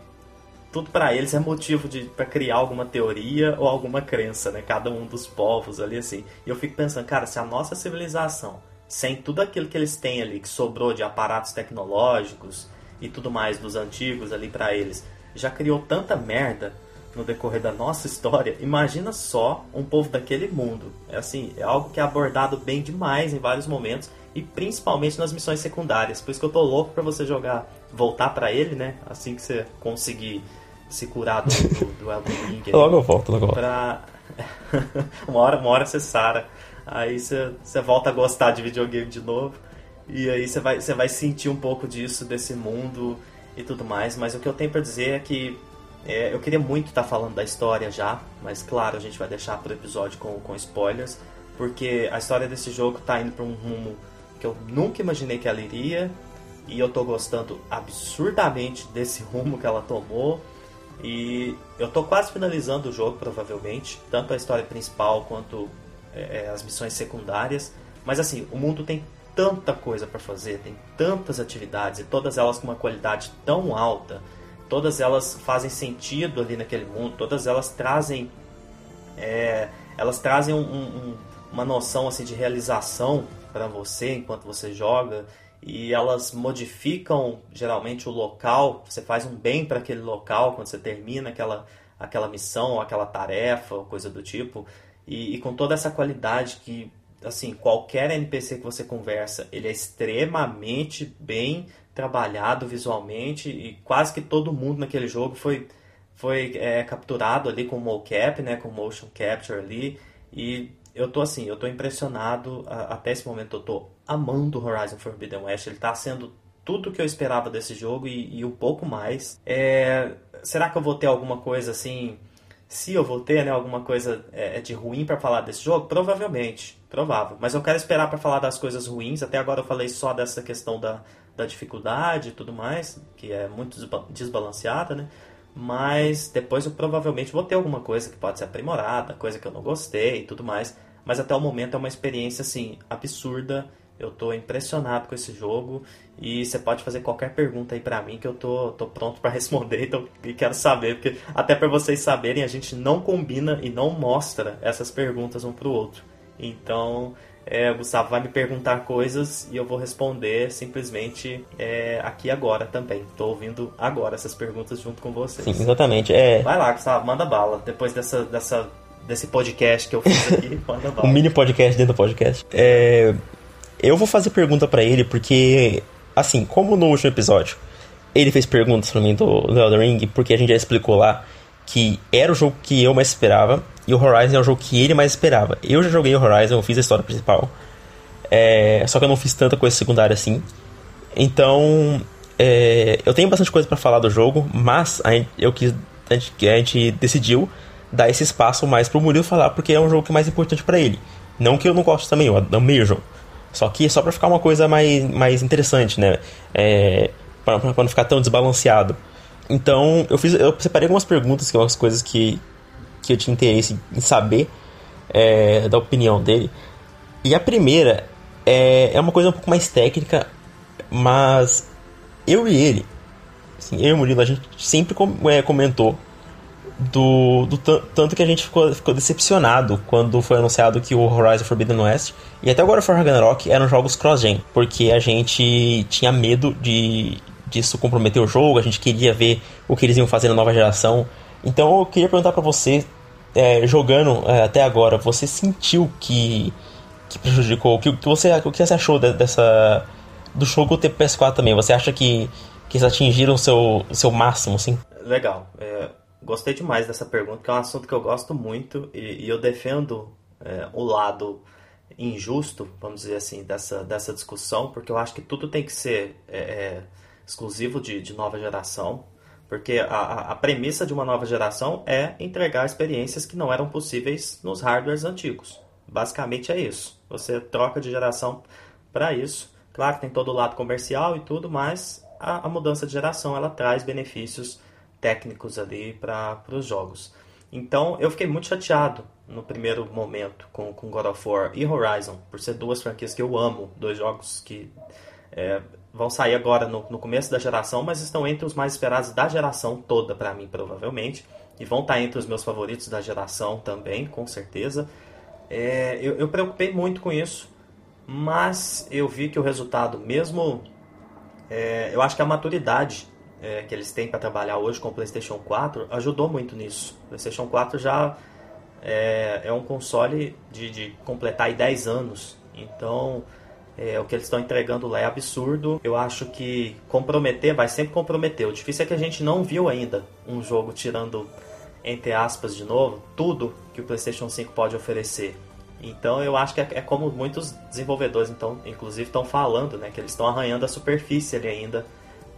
tudo para eles é motivo de para criar alguma teoria ou alguma crença, né? Cada um dos povos ali assim. E eu fico pensando, cara, se a nossa civilização, sem tudo aquilo que eles têm ali que sobrou de aparatos tecnológicos e tudo mais dos antigos ali para eles, já criou tanta merda no decorrer da nossa história, imagina só um povo daquele mundo. É assim, é algo que é abordado bem demais em vários momentos e principalmente nas missões secundárias. Por isso que eu tô louco para você jogar, voltar para ele, né? Assim que você conseguir se curar do, do, do Elden Ring. logo eu volto, logo eu. Pra... uma, hora, uma hora você sara. Aí você, você volta a gostar de videogame de novo. E aí você vai, você vai sentir um pouco disso, desse mundo e tudo mais. Mas o que eu tenho para dizer é que é, eu queria muito estar tá falando da história já, mas claro, a gente vai deixar pro episódio com, com spoilers, porque a história desse jogo tá indo para um rumo que eu nunca imaginei que ela iria, e eu tô gostando absurdamente desse rumo que ela tomou. E eu tô quase finalizando o jogo, provavelmente, tanto a história principal quanto é, é as missões secundárias. Mas assim, o mundo tem tanta coisa para fazer, tem tantas atividades e todas elas com uma qualidade tão alta, todas elas fazem sentido ali naquele mundo, todas elas trazem é, elas trazem um, um, uma noção assim de realização para você enquanto você joga e elas modificam geralmente o local. Você faz um bem para aquele local quando você termina aquela, aquela missão, aquela tarefa, coisa do tipo. E, e, com toda essa qualidade que, assim, qualquer NPC que você conversa, ele é extremamente bem trabalhado visualmente e quase que todo mundo naquele jogo foi, foi é, capturado ali com mocap, né, com motion capture ali. E eu tô assim, eu tô impressionado. Até esse momento eu tô amando Horizon Forbidden West. Ele tá sendo tudo que eu esperava desse jogo e, e um pouco mais. É, será que eu vou ter alguma coisa assim? Se eu vou ter né, alguma coisa é, de ruim para falar desse jogo, provavelmente, provável. Mas eu quero esperar para falar das coisas ruins. Até agora eu falei só dessa questão da, da dificuldade e tudo mais, que é muito desbalanceada, né? Mas depois eu provavelmente vou ter alguma coisa que pode ser aprimorada, coisa que eu não gostei e tudo mais. Mas até o momento é uma experiência assim absurda eu tô impressionado com esse jogo e você pode fazer qualquer pergunta aí para mim que eu tô, tô pronto para responder então, e quero saber, porque até para vocês saberem, a gente não combina e não mostra essas perguntas um pro outro. Então, é, o Gustavo vai me perguntar coisas e eu vou responder simplesmente é, aqui agora também. Tô ouvindo agora essas perguntas junto com vocês. Sim, exatamente. É... Vai lá, Gustavo, manda bala. Depois dessa, dessa, desse podcast que eu fiz aqui, manda bala. um mini podcast dentro do podcast. É... Eu vou fazer pergunta para ele porque, assim, como no último episódio ele fez perguntas para mim do, do Elden Ring, porque a gente já explicou lá que era o jogo que eu mais esperava e o Horizon é o jogo que ele mais esperava. Eu já joguei o Horizon, eu fiz a história principal, é, só que eu não fiz tanta coisa secundária assim. Então, é, eu tenho bastante coisa para falar do jogo, mas a gente, eu quis, a gente, a gente decidiu dar esse espaço mais pro Murilo falar, porque é um jogo que é mais importante para ele. Não que eu não gosto também, eu amei o jogo. Só que é só para ficar uma coisa mais, mais interessante, né? É, para não ficar tão desbalanceado. Então, eu fiz, eu separei algumas perguntas, que algumas coisas que, que eu tinha interesse em saber é, da opinião dele. E a primeira é, é uma coisa um pouco mais técnica, mas eu e ele, assim, eu e o Murilo, a gente sempre com, é, comentou do, do tanto que a gente ficou, ficou decepcionado quando foi anunciado que o Horizon Forbidden West e até agora o For Ragnarok eram jogos cross-gen, porque a gente tinha medo de disso comprometer o jogo, a gente queria ver o que eles iam fazer na nova geração. Então eu queria perguntar para você, é, jogando é, até agora, você sentiu que, que prejudicou? Que, que, você, o que você achou de, dessa do jogo ter PS4 também? Você acha que, que eles atingiram o seu, seu máximo, assim? Legal. É, gostei demais dessa pergunta, que é um assunto que eu gosto muito e, e eu defendo é, o lado injusto, vamos dizer assim, dessa, dessa discussão, porque eu acho que tudo tem que ser é, é exclusivo de, de nova geração, porque a, a premissa de uma nova geração é entregar experiências que não eram possíveis nos hardwares antigos. Basicamente é isso. Você troca de geração para isso. Claro que tem todo o lado comercial e tudo, mas a, a mudança de geração ela traz benefícios técnicos ali para os jogos. Então eu fiquei muito chateado no primeiro momento com, com God of War e Horizon, por ser duas franquias que eu amo, dois jogos que é, vão sair agora no, no, começo da geração, mas estão entre os mais esperados da geração toda para mim, provavelmente, e vão estar tá entre os meus favoritos da geração também, com certeza. É, eu, eu preocupei muito com isso, mas eu vi que o resultado, mesmo. É, eu acho que a maturidade é, que eles têm para trabalhar hoje com o PlayStation 4 ajudou muito nisso. O PlayStation 4 já é, é um console de, de completar aí 10 anos, então é, o que eles estão entregando lá é absurdo. Eu acho que comprometer vai sempre comprometer. O difícil é que a gente não viu ainda um jogo tirando, entre aspas, de novo, tudo que o PlayStation 5 pode oferecer. Então eu acho que é, é como muitos desenvolvedores, então, inclusive, estão falando, né, que eles estão arranhando a superfície ali ainda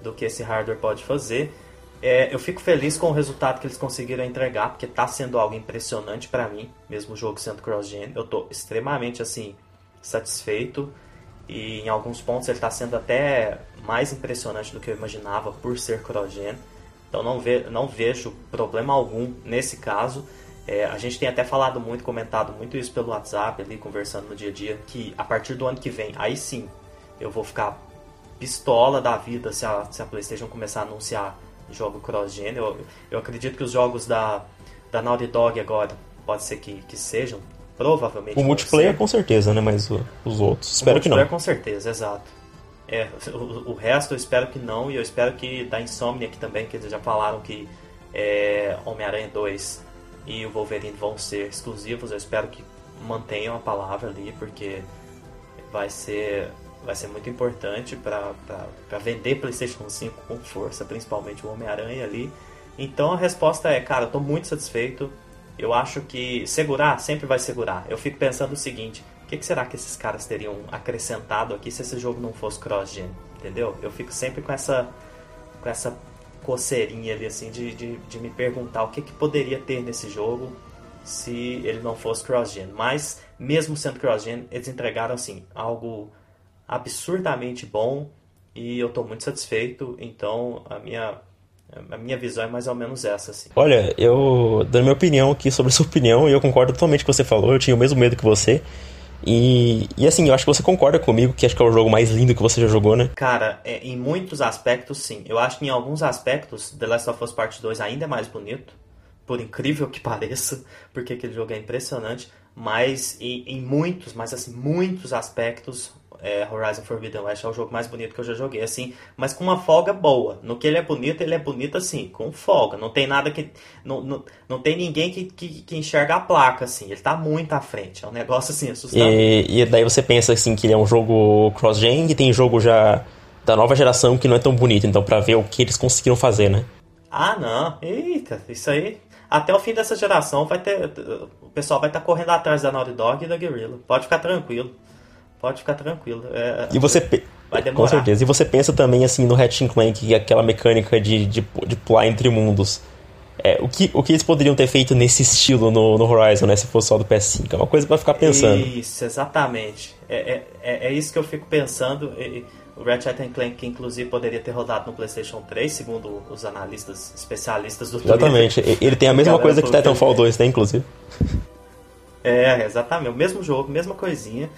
do que esse hardware pode fazer. É, eu fico feliz com o resultado que eles conseguiram entregar, porque está sendo algo impressionante para mim, mesmo o jogo sendo cross-gen. Eu estou extremamente assim satisfeito e em alguns pontos ele está sendo até mais impressionante do que eu imaginava por ser cross-gen. Então não, ve não vejo problema algum nesse caso. É, a gente tem até falado muito, comentado muito isso pelo WhatsApp ali, conversando no dia a dia, que a partir do ano que vem, aí sim, eu vou ficar pistola da vida se a, se a PlayStation começar a anunciar jogo cross-gen. Eu, eu acredito que os jogos da, da Naughty Dog agora, pode ser que, que sejam, provavelmente. O multiplayer ser. com certeza, né? Mas os outros, espero que não. O multiplayer com certeza, exato. É, o, o, resto eu espero que não, e eu espero que da Insomnia aqui também, que eles já falaram que é, Homem-Aranha 2 e o Wolverine vão ser exclusivos, eu espero que mantenham a palavra ali, porque vai ser vai ser muito importante para vender PlayStation 5 com força, principalmente o Homem-Aranha ali. Então a resposta é, cara, eu tô muito satisfeito. Eu acho que segurar sempre vai segurar. Eu fico pensando o seguinte: o que, que será que esses caras teriam acrescentado aqui se esse jogo não fosse cross-gen? Entendeu? Eu fico sempre com essa, com essa coceirinha ali, assim, de, de, de me perguntar o que, que poderia ter nesse jogo se ele não fosse cross-gen. Mas, mesmo sendo cross-gen, eles entregaram, assim, algo absurdamente bom e eu estou muito satisfeito. Então a minha a minha visão é mais ou menos essa, assim. Olha, eu dando minha opinião aqui sobre a sua opinião, e eu concordo totalmente com o que você falou, eu tinha o mesmo medo que você. E, e assim, eu acho que você concorda comigo que acho que é o jogo mais lindo que você já jogou, né? Cara, é, em muitos aspectos, sim. Eu acho que em alguns aspectos, The Last of Us Part 2 ainda é mais bonito. Por incrível que pareça, porque aquele jogo é impressionante. Mas em, em muitos, mas assim, muitos aspectos, é, Horizon Forbidden West é o jogo mais bonito que eu já joguei, assim, mas com uma folga boa. No que ele é bonito, ele é bonito assim, com folga. Não tem nada que. Não, não, não tem ninguém que, que, que enxerga a placa, assim. Ele tá muito à frente. É um negócio assim, assustador. E, e daí você pensa assim que ele é um jogo cross-gen e tem jogo já da nova geração que não é tão bonito, então para ver o que eles conseguiram fazer, né? Ah, não. Eita, isso aí. Até o fim dessa geração vai ter. O pessoal vai estar tá correndo atrás da Naughty Dog e da Guerrilla. Pode ficar tranquilo. Pode ficar tranquilo. É, e você. Vai demorar. Com certeza. E você pensa também assim no Ratchet Clank, é aquela mecânica de, de, de pular entre mundos. É, o, que, o que eles poderiam ter feito nesse estilo no, no Horizon, né? Se fosse só do PS5. É uma coisa para ficar pensando. Isso, exatamente. É, é, é, é, isso que eu fico pensando. O Ratchet Clank, inclusive, poderia ter rodado no PlayStation 3, segundo os analistas especialistas do Exatamente. Twitter. Ele tem a mesma coisa que Titanfall 2, né, inclusive. É, exatamente. O mesmo jogo, mesma coisinha.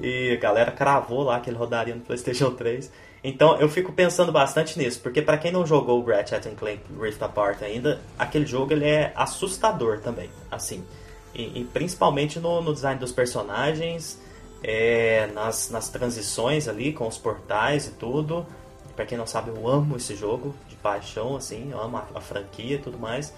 E a galera cravou lá que ele rodaria no PlayStation 3. Então eu fico pensando bastante nisso, porque para quem não jogou o Ratchet Clank Rift Apart ainda, aquele jogo ele é assustador também, assim. E, e principalmente no, no, design dos personagens, é, nas, nas transições ali com os portais e tudo. Para quem não sabe, eu amo esse jogo de paixão, assim, eu amo a, a franquia e tudo mais.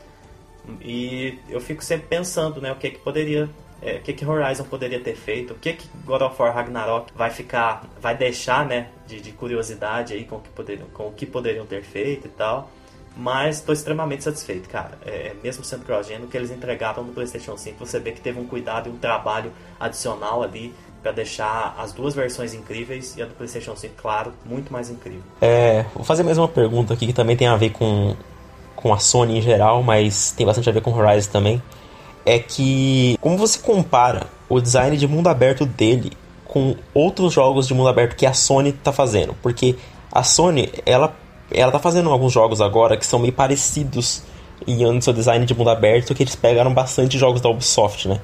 E eu fico sempre pensando, né, o que que poderia é, o que, que Horizon poderia ter feito, o que, que God of War Ragnarok vai ficar, vai deixar, né, de, de curiosidade aí com o, que poderiam, com o que poderiam ter feito e tal. Mas estou extremamente satisfeito, cara. É, mesmo sendo cross-gen, o que eles entregaram no PlayStation 5, você vê que teve um cuidado e um trabalho adicional ali para deixar as duas versões incríveis e a do PlayStation 5, claro, muito mais incrível. É, vou fazer mais uma pergunta aqui que também tem a ver com, com a Sony em geral, mas tem bastante a ver com Horizon também é que como você compara o design de mundo aberto dele com outros jogos de mundo aberto que a Sony tá fazendo. Porque a Sony, ela, ela tá fazendo alguns jogos agora que são meio parecidos em seu design de mundo aberto, que eles pegaram bastante jogos da Ubisoft, né?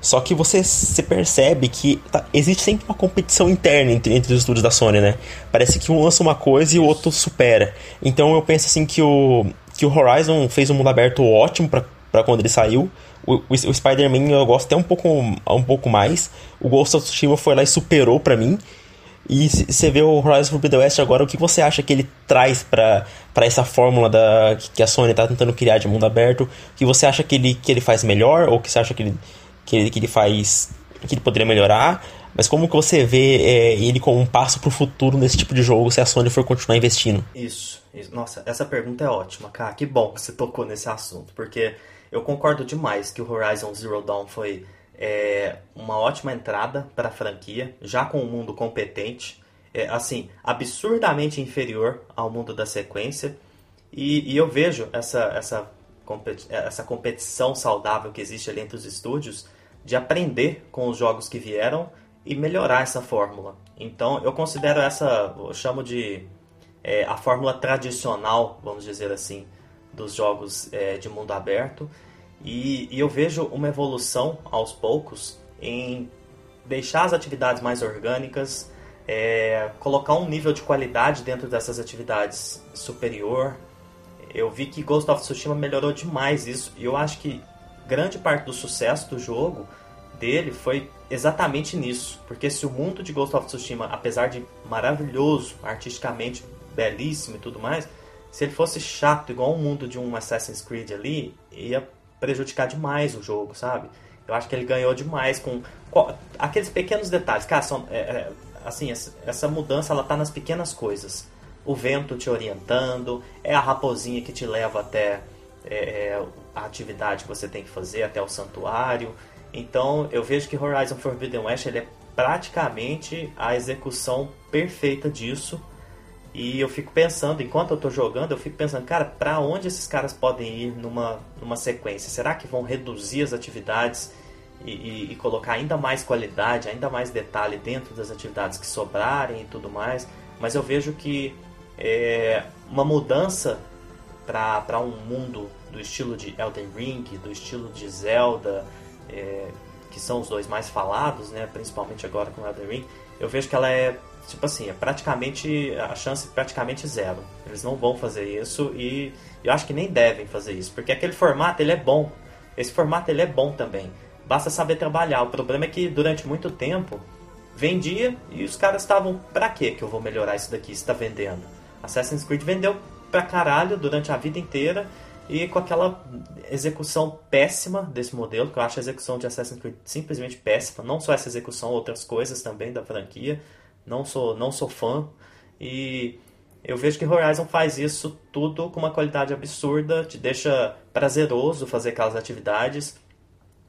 Só que você se percebe que tá, existe sempre uma competição interna entre, entre os estúdios da Sony, né? Parece que um lança uma coisa e o outro supera. Então eu penso assim que o, que o Horizon fez um mundo aberto ótimo para quando ele saiu. O, o, Spider-Man eu gosto até um pouco, um pouco mais. O Ghost of Tsushima foi lá e superou para mim. E você vê o Horizon Forbidden West agora, o que você acha que ele traz para essa fórmula da, que a Sony está tentando criar de mundo aberto? O que você acha que ele, que ele faz melhor? Ou que você acha que ele, que ele, que ele faz. que ele poderia melhorar? Mas como que você vê é, ele como um passo para o futuro nesse tipo de jogo se a Sony for continuar investindo? Isso, isso. Nossa, essa pergunta é ótima, cara. Que bom que você tocou nesse assunto, porque eu concordo demais que o Horizon Zero Dawn foi é uma ótima entrada para a franquia, já com um mundo competente, é, assim, absurdamente inferior ao mundo da sequência. E, e eu vejo essa, essa, essa competição saudável que existe ali entre os estúdios de aprender com os jogos que vieram e melhorar essa fórmula. Então eu considero essa, eu chamo de é, a fórmula tradicional, vamos dizer assim, dos jogos é, de mundo aberto e, e eu vejo uma evolução aos poucos em deixar as atividades mais orgânicas, é, colocar um nível de qualidade dentro dessas atividades superior. Eu vi que Ghost of Tsushima melhorou demais isso e eu acho que grande parte do sucesso do jogo dele foi exatamente nisso, porque se o mundo de Ghost of Tsushima, apesar de maravilhoso, artisticamente belíssimo e tudo mais, se ele fosse chato igual o mundo de um Assassin's Creed ali, ia prejudicar demais o jogo, sabe? Eu acho que ele ganhou demais com, com aqueles pequenos detalhes. Cara, são, é, é, assim, essa mudança ela tá nas pequenas coisas. O vento te orientando, é a raposinha que te leva até é, é, a atividade que você tem que fazer, até o santuário. Então eu vejo que Horizon Forbidden West ele é praticamente a execução perfeita disso e eu fico pensando, enquanto eu tô jogando, eu fico pensando, cara, para onde esses caras podem ir numa, numa sequência? Será que vão reduzir as atividades e, e, e, colocar ainda mais qualidade, ainda mais detalhe dentro das atividades que sobrarem e tudo mais? Mas eu vejo que é, uma mudança para um mundo do estilo de Elden Ring, do estilo de Zelda, é, que são os dois mais falados, né, principalmente agora com Elden Ring, eu vejo que ela é tipo assim, é praticamente a chance é praticamente zero. Eles não vão fazer isso e eu acho que nem devem fazer isso, porque aquele formato ele é bom. Esse formato ele é bom também. Basta saber trabalhar. O problema é que durante muito tempo vendia e os caras estavam, pra que que eu vou melhorar isso daqui se tá vendendo? Assassin's Creed vendeu pra caralho durante a vida inteira e com aquela execução péssima desse modelo, que eu acho a execução de Assassin's Creed simplesmente péssima, não só essa execução, outras coisas também da franquia não sou, não sou fã. E eu vejo que Horizon faz isso tudo com uma qualidade absurda, te deixa prazeroso fazer aquelas atividades.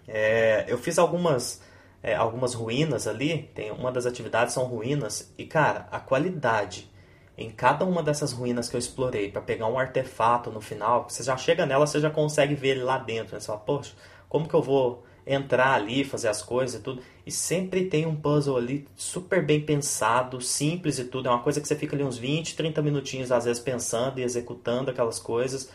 É, eu fiz algumas é, algumas ruínas ali, tem uma das atividades são ruínas e cara, a qualidade em cada uma dessas ruínas que eu explorei para pegar um artefato no final, você já chega nela, você já consegue ver ele lá dentro, né? Você fala, poxa, como que eu vou entrar ali, fazer as coisas e tudo. E sempre tem um puzzle ali super bem pensado, simples e tudo. É uma coisa que você fica ali uns 20, 30 minutinhos às vezes pensando e executando aquelas coisas.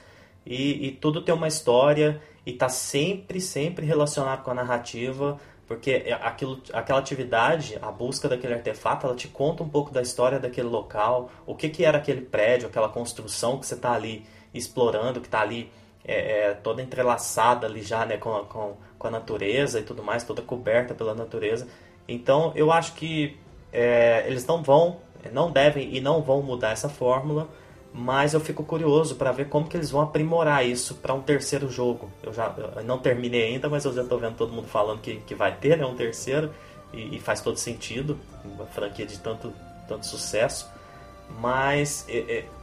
E, e tudo tem uma história e tá sempre, sempre relacionado com a narrativa. Porque é aquilo, aquela atividade, a busca daquele artefato, ela te conta um pouco da história daquele local, o que, que era aquele prédio, aquela construção que você está ali explorando, que está ali é, é, toda entrelaçada ali já né, com, com, com, a natureza e tudo mais, toda coberta pela natureza. Então eu acho que é, eles não vão, não devem e não vão mudar essa fórmula, mas eu fico curioso para ver como que eles vão aprimorar isso para um terceiro jogo. Eu já eu não terminei ainda, mas eu já estou vendo todo mundo falando que, que vai ter né, um terceiro e, e faz todo sentido, uma franquia de tanto, tanto sucesso. Mas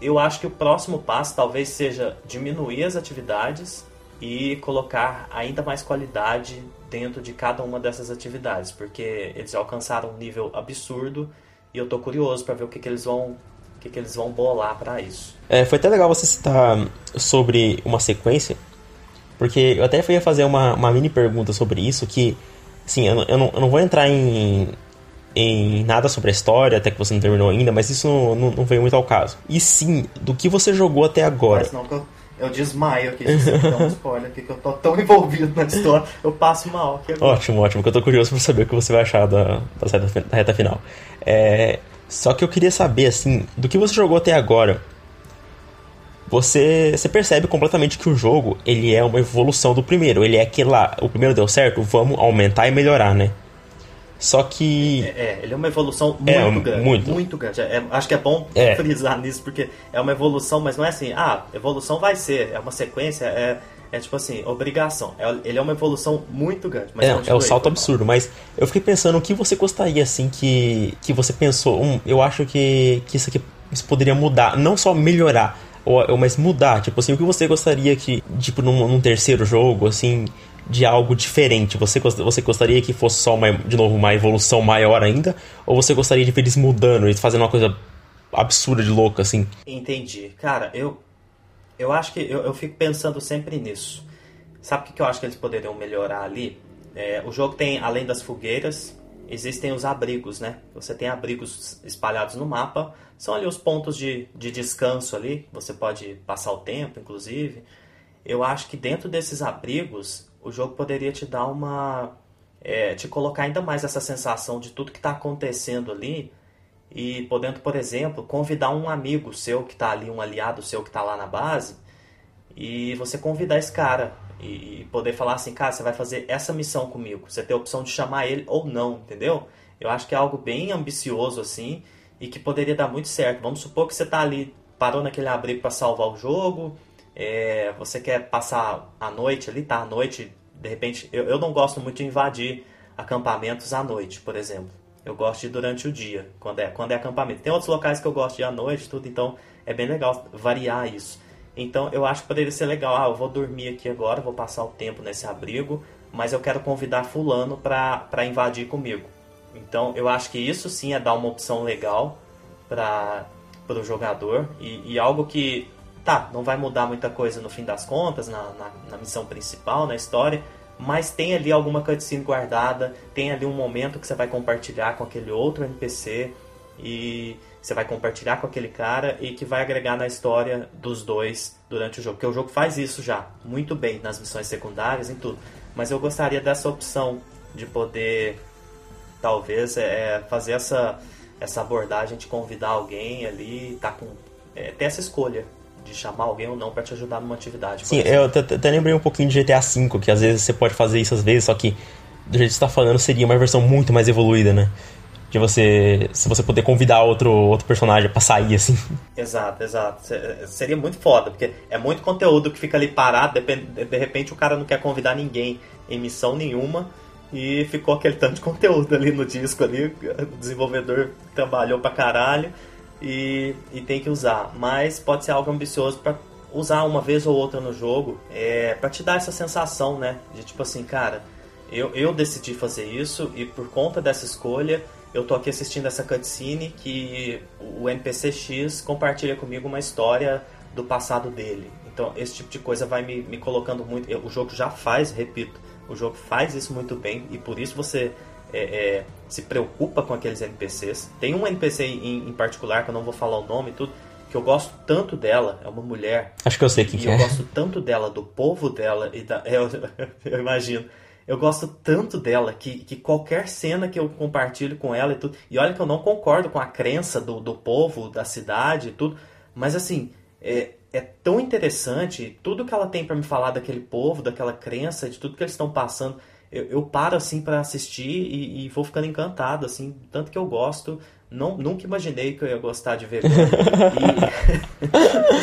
eu acho que o próximo passo talvez seja diminuir as atividades e colocar ainda mais qualidade dentro de cada uma dessas atividades, porque eles alcançaram um nível absurdo e eu tô curioso para ver o que, que eles vão o que, que eles vão bolar para isso. É, foi até legal você citar sobre uma sequência, porque eu até ia fazer uma, uma mini pergunta sobre isso, que Sim, eu, eu, não, eu não vou entrar em, em nada sobre a história, até que você não terminou ainda, mas isso não, não, não veio muito ao caso. E sim, do que você jogou até agora. Mas não, eu, eu desmaio aqui, se você um spoiler aqui, que eu tô tão envolvido na história, eu passo mal aqui agora. Ótimo, ótimo, que eu tô curioso pra saber o que você vai achar da, da, reta, da reta final. É, só que eu queria saber, assim, do que você jogou até agora, você, você percebe completamente que o jogo ele é uma evolução do primeiro. Ele é aquele lá, o primeiro deu certo, vamos aumentar e melhorar, né? Só que. É, é ele é uma evolução muito é, grande. Muito, muito grande. É, acho que é bom é. frisar nisso, porque é uma evolução, mas não é assim, ah, evolução vai ser, é uma sequência, é, é tipo assim, obrigação. É, ele é uma evolução muito grande. Mas é, é o salto absurdo, mas eu fiquei pensando o que você gostaria, assim, que, que você pensou. Um, eu acho que, que isso aqui isso poderia mudar, não só melhorar ou, mas mudar, tipo assim, o que você gostaria que, tipo, num, num terceiro jogo, assim, de algo diferente? Você, você gostaria que fosse só, uma, de novo, uma evolução maior ainda? Ou você gostaria de ver eles mudando e fazendo uma coisa absurda de louca, assim? Entendi. Cara, eu, eu acho que eu, eu fico pensando sempre nisso. Sabe o que, eu acho que eles poderiam melhorar ali? É, o jogo tem, além das fogueiras, existem os abrigos, né? Você tem abrigos espalhados no mapa, são ali os pontos de, de descanso ali, você pode passar o tempo, inclusive. Eu acho que dentro desses abrigos, o jogo poderia te dar uma... É, te colocar ainda mais essa sensação de tudo que está acontecendo ali e podendo, por exemplo, convidar um amigo seu que está ali, um aliado seu que está lá na base, e você convidar esse cara e, poder falar assim, cara, você vai fazer essa missão comigo. Você tem a opção de chamar ele ou não, entendeu? Eu acho que é algo bem ambicioso assim e que poderia dar muito certo. Vamos supor que você está ali, parou naquele abrigo para salvar o jogo, é, você quer passar a noite ali, tá? À noite, de repente, eu, eu não gosto muito de invadir acampamentos à noite, por exemplo. Eu gosto de ir durante o dia, quando é, quando é acampamento. Tem outros locais que eu gosto de ir à noite, tudo, então é bem legal variar isso. Então eu acho que poderia ser legal. Ah, eu vou dormir aqui agora, vou passar o tempo nesse abrigo, mas eu quero convidar Fulano para invadir comigo. Então eu acho que isso sim é dar uma opção legal para o jogador e, e, algo que, tá, não vai mudar muita coisa no fim das contas, na, na, na missão principal, na história, mas tem ali alguma cutscene guardada, tem ali um momento que você vai compartilhar com aquele outro NPC e você vai compartilhar com aquele cara e que vai agregar na história dos dois durante o jogo. Porque o jogo faz isso já muito bem nas missões secundárias e tudo. Mas eu gostaria dessa opção de poder, talvez, é, fazer essa, essa abordagem de convidar alguém ali, tá com, é, ter essa escolha de chamar alguém ou não para te ajudar numa atividade. Sim, eu até lembrei um pouquinho de GTA V, que às vezes você pode fazer isso às vezes, só que do jeito que você tá falando seria uma versão muito mais evoluída, né? de você se você poder convidar outro outro personagem para sair assim. Exato, exato. Seria muito foda, porque é muito conteúdo que fica ali parado, de, de repente o cara não quer convidar ninguém em missão nenhuma e ficou aquele tanto de conteúdo ali no disco ali, o desenvolvedor trabalhou pra caralho e, e tem que usar. Mas pode ser algo ambicioso para usar uma vez ou outra no jogo, é, para te dar essa sensação, né, de tipo assim, cara, eu, eu decidi fazer isso e por conta dessa escolha eu tô aqui assistindo essa cutscene que o NPC X compartilha comigo uma história do passado dele. Então, esse tipo de coisa vai me, me colocando muito. O jogo já faz, repito, o jogo faz isso muito bem e por isso você é, é, se preocupa com aqueles NPCs. Tem um NPC em, em, particular, que eu não vou falar o nome e tudo, que eu gosto tanto dela, é uma mulher. Acho que eu sei quem que é. eu gosto tanto dela, do povo dela e da. Eu, eu imagino eu gosto tanto dela que, que qualquer cena que eu compartilho com ela e tudo. E olha que eu não concordo com a crença do, do povo, da cidade e tudo. Mas assim, é, é tão interessante tudo que ela tem para me falar daquele povo, daquela crença, de tudo que eles estão passando. Eu, eu paro assim para assistir e, e, vou ficando encantado, assim, tanto que eu gosto. Não, nunca imaginei que eu ia gostar de ver. E...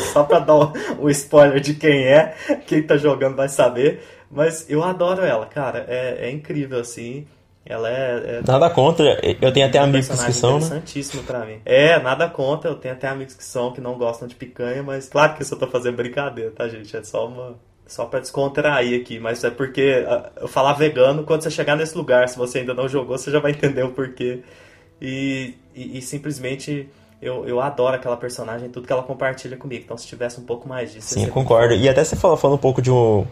Só pra dar o, o spoiler de quem é, quem tá jogando vai saber. Mas eu adoro ela, cara. É, é incrível, assim. Ela é, é, Nada contra, eu tenho até amigos que são, né? interessantíssimo pra mim. É, nada contra, eu tenho até amigos que são, que não gostam de picanha, mas claro que isso eu tô fazendo brincadeira, tá, gente? É só uma. Só pra descontrair aqui, mas é porque eu falar vegano, quando você chegar nesse lugar, se você ainda não jogou, você já vai entender o porquê. E, e, e simplesmente eu, eu adoro aquela personagem, tudo que ela compartilha comigo. Então se tivesse um pouco mais disso. Sim, concordo. E até você falou, falando um pouco de um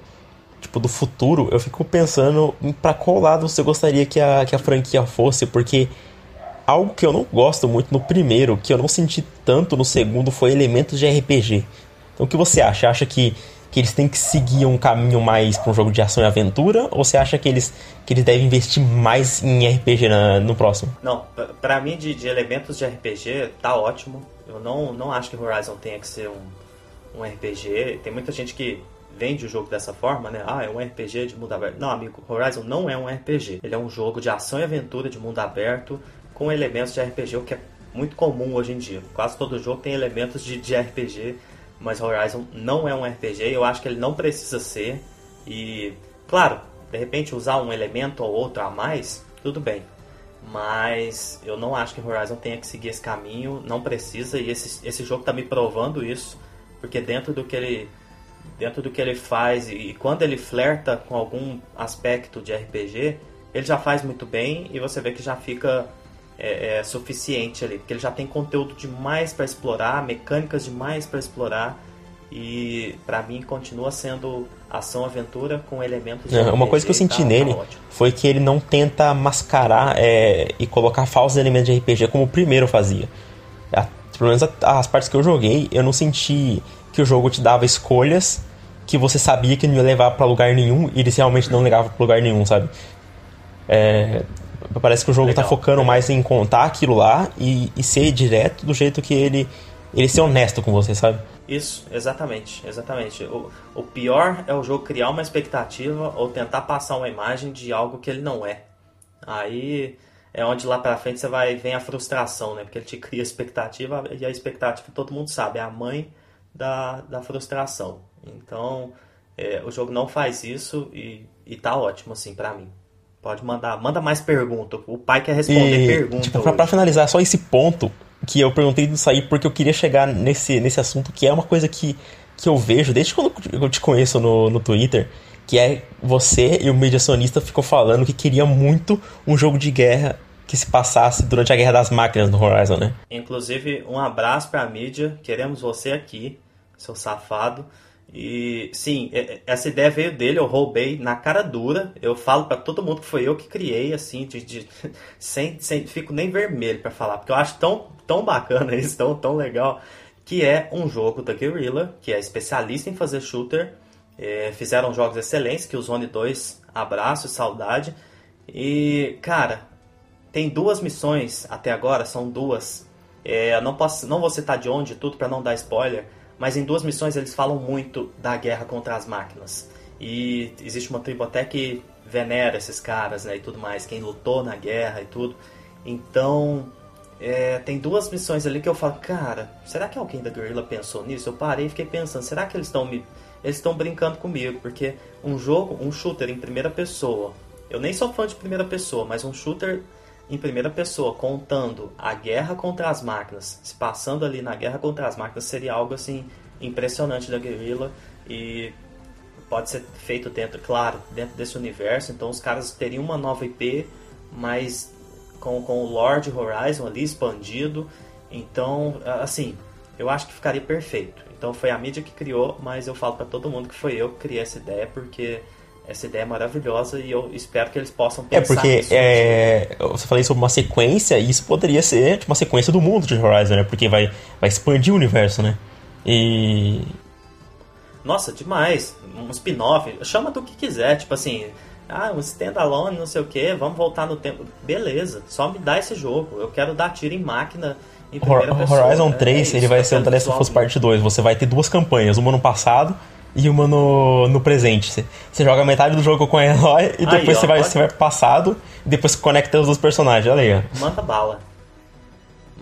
tipo, do futuro, eu fico pensando para qual lado você gostaria que a, que a franquia fosse, porque algo que eu não gosto muito no primeiro, que eu não senti tanto no segundo, foi elementos de RPG. Então o que você acha? Acha que, que eles têm que seguir um caminho mais para um jogo de ação e aventura? Ou você acha que eles, que eles devem investir mais em RPG na, no próximo? Não, para mim de, de, elementos de RPG tá ótimo. Eu não, não acho que Horizon tenha que ser um, um RPG. Tem muita gente que vende o jogo dessa forma, né? Ah, é um RPG de mundo aberto. Não, amigo, Horizon não é um RPG. Ele é um jogo de ação e aventura de mundo aberto com elementos de RPG, o que é muito comum hoje em dia. Quase todo jogo tem elementos de, de RPG, mas Horizon não é um RPG. Eu acho que ele não precisa ser. E, claro, de repente usar um elemento ou outro a mais, tudo bem. Mas eu não acho que Horizon tenha que seguir esse caminho, não precisa. E esse, esse jogo está me provando isso, porque dentro do que ele dentro do que ele faz e, e quando ele flerta com algum aspecto de RPG, ele já faz muito bem e você vê que já fica é, é, suficiente ali, porque ele já tem conteúdo demais para explorar, mecânicas demais para explorar e para mim continua sendo ação aventura com elementos de é, uma coisa que eu senti tá, nele tá foi que ele não tenta mascarar é, e colocar falsos elementos de RPG como o primeiro fazia. A, pelo menos as partes que eu joguei eu não senti que o jogo te dava escolhas que você sabia que não ia levar para lugar nenhum e eles realmente não levavam para lugar nenhum sabe? É, Parece que o jogo tá legal, tá focando legal. mais em contar aquilo lá e, e ser direto do jeito que ele. Ele ser honesto com você, sabe? Isso, exatamente, exatamente. O, o pior é o jogo criar uma expectativa ou tentar passar uma imagem de algo que ele não é. Aí é onde lá pra frente você vai vem a frustração, né? Porque ele te cria expectativa e a expectativa todo mundo sabe, é a mãe da, da frustração. Então, é, o jogo não faz isso e, e tá ótimo, assim, para mim. Pode mandar, manda mais perguntas. O pai quer responder perguntas. Tipo, pra, pra, finalizar só esse ponto que eu perguntei disso aí porque eu queria chegar nesse, nesse assunto que é uma coisa que, que eu vejo desde quando eu te conheço no, no Twitter, que é você e o mediacionista ficou falando que queria muito um jogo de guerra que se passasse durante a Guerra das Máquinas no Horizon, né? Inclusive, um abraço pra mídia. Queremos você aqui, seu safado. E sim, essa ideia veio dele, eu roubei na cara dura. Eu falo para todo mundo que foi eu que criei, assim, de, de sem, sem, fico nem vermelho para falar, porque eu acho tão, tão bacana isso, tão, tão legal, que é um jogo da Guerrilla, que é especialista em fazer shooter. É, fizeram jogos excelentes, que o Zone 2, abraço e saudade. E, cara, tem duas missões até agora, são duas. É, não, posso, não vou citar de onde, tudo para não dar spoiler mas em duas missões eles falam muito da guerra contra as máquinas. E existe uma tribo até que venera esses caras né, e tudo mais, quem lutou na guerra e tudo. Então, é, tem duas missões ali que eu falo, cara, será que alguém da Guerrilla pensou nisso? Eu parei e fiquei pensando, será que eles estão me. Eles estão brincando comigo, porque um jogo, um shooter em primeira pessoa. Eu nem sou fã de primeira pessoa, mas um shooter em primeira pessoa, contando a guerra contra as máquinas, se passando ali na guerra contra as máquinas, seria algo assim impressionante da Guerrilla e pode ser feito dentro, claro, dentro desse universo. Então os caras teriam uma nova IP, mas com, com o Lord Horizon ali expandido. Então, assim, eu acho que ficaria perfeito. Então foi a mídia que criou, mas eu falo para todo mundo que foi eu que criei essa ideia porque essa ideia é maravilhosa e eu espero que eles possam é, pensar É, porque é, você falou sobre uma sequência e isso poderia ser tipo, uma sequência do mundo de Horizon, né? Porque vai, vai expandir o universo, né? E... Nossa, demais. Um spin-off. Chama do que quiser, tipo assim... Ah, um standalone, não sei o que, vamos voltar no tempo. Beleza, só me dá esse jogo. Eu quero dar tiro em máquina em primeira Horizon 3, é isso, ele vai ser o The Last of Us Part 2. Você vai ter duas campanhas, uma no passado e uma no, no presente. Você, você joga metade do jogo com a Eloy e depois aí, ó, você, vai, você vai passado e depois conecta os dois personagens. Olha aí. Ó. Manda bala.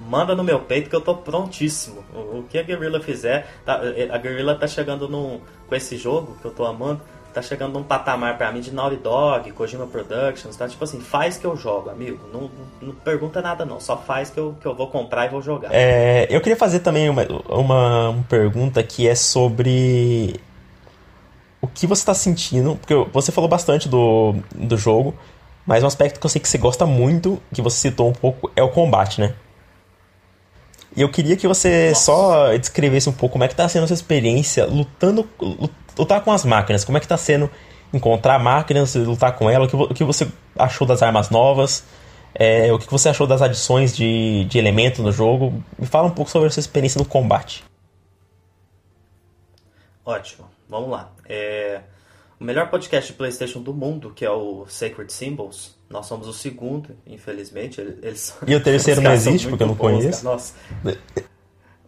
Manda no meu peito que eu tô prontíssimo. O, o que a Guerrilla fizer. Tá, a Guerrilla tá chegando num, com esse jogo que eu tô amando. Tá chegando num patamar pra mim de Naughty Dog, Kojima Productions, tá? Tipo assim, faz que eu jogo, amigo. Não, não, não pergunta nada não, só faz que eu, que eu vou comprar e vou jogar. É, eu queria fazer também uma, uma, uma pergunta que é sobre o que você está sentindo, porque você falou bastante do, do jogo, mas um aspecto que eu sei que você gosta muito, que você citou um pouco, é o combate, né? E eu queria que você Nossa. só descrevesse um pouco como é que está sendo a sua experiência lutando, lutar com as máquinas, como é que está sendo encontrar máquinas, lutar com ela, o que, você achou das armas novas, é, o que você achou das adições de, de elementos no jogo. Me fala um pouco sobre a sua experiência no combate. Ótimo, vamos lá. É, o melhor podcast de PlayStation do mundo, que é o Sacred Symbols, nós somos o segundo, infelizmente. Eles, e o terceiro não existe, porque eu não bons, conheço. Nossa.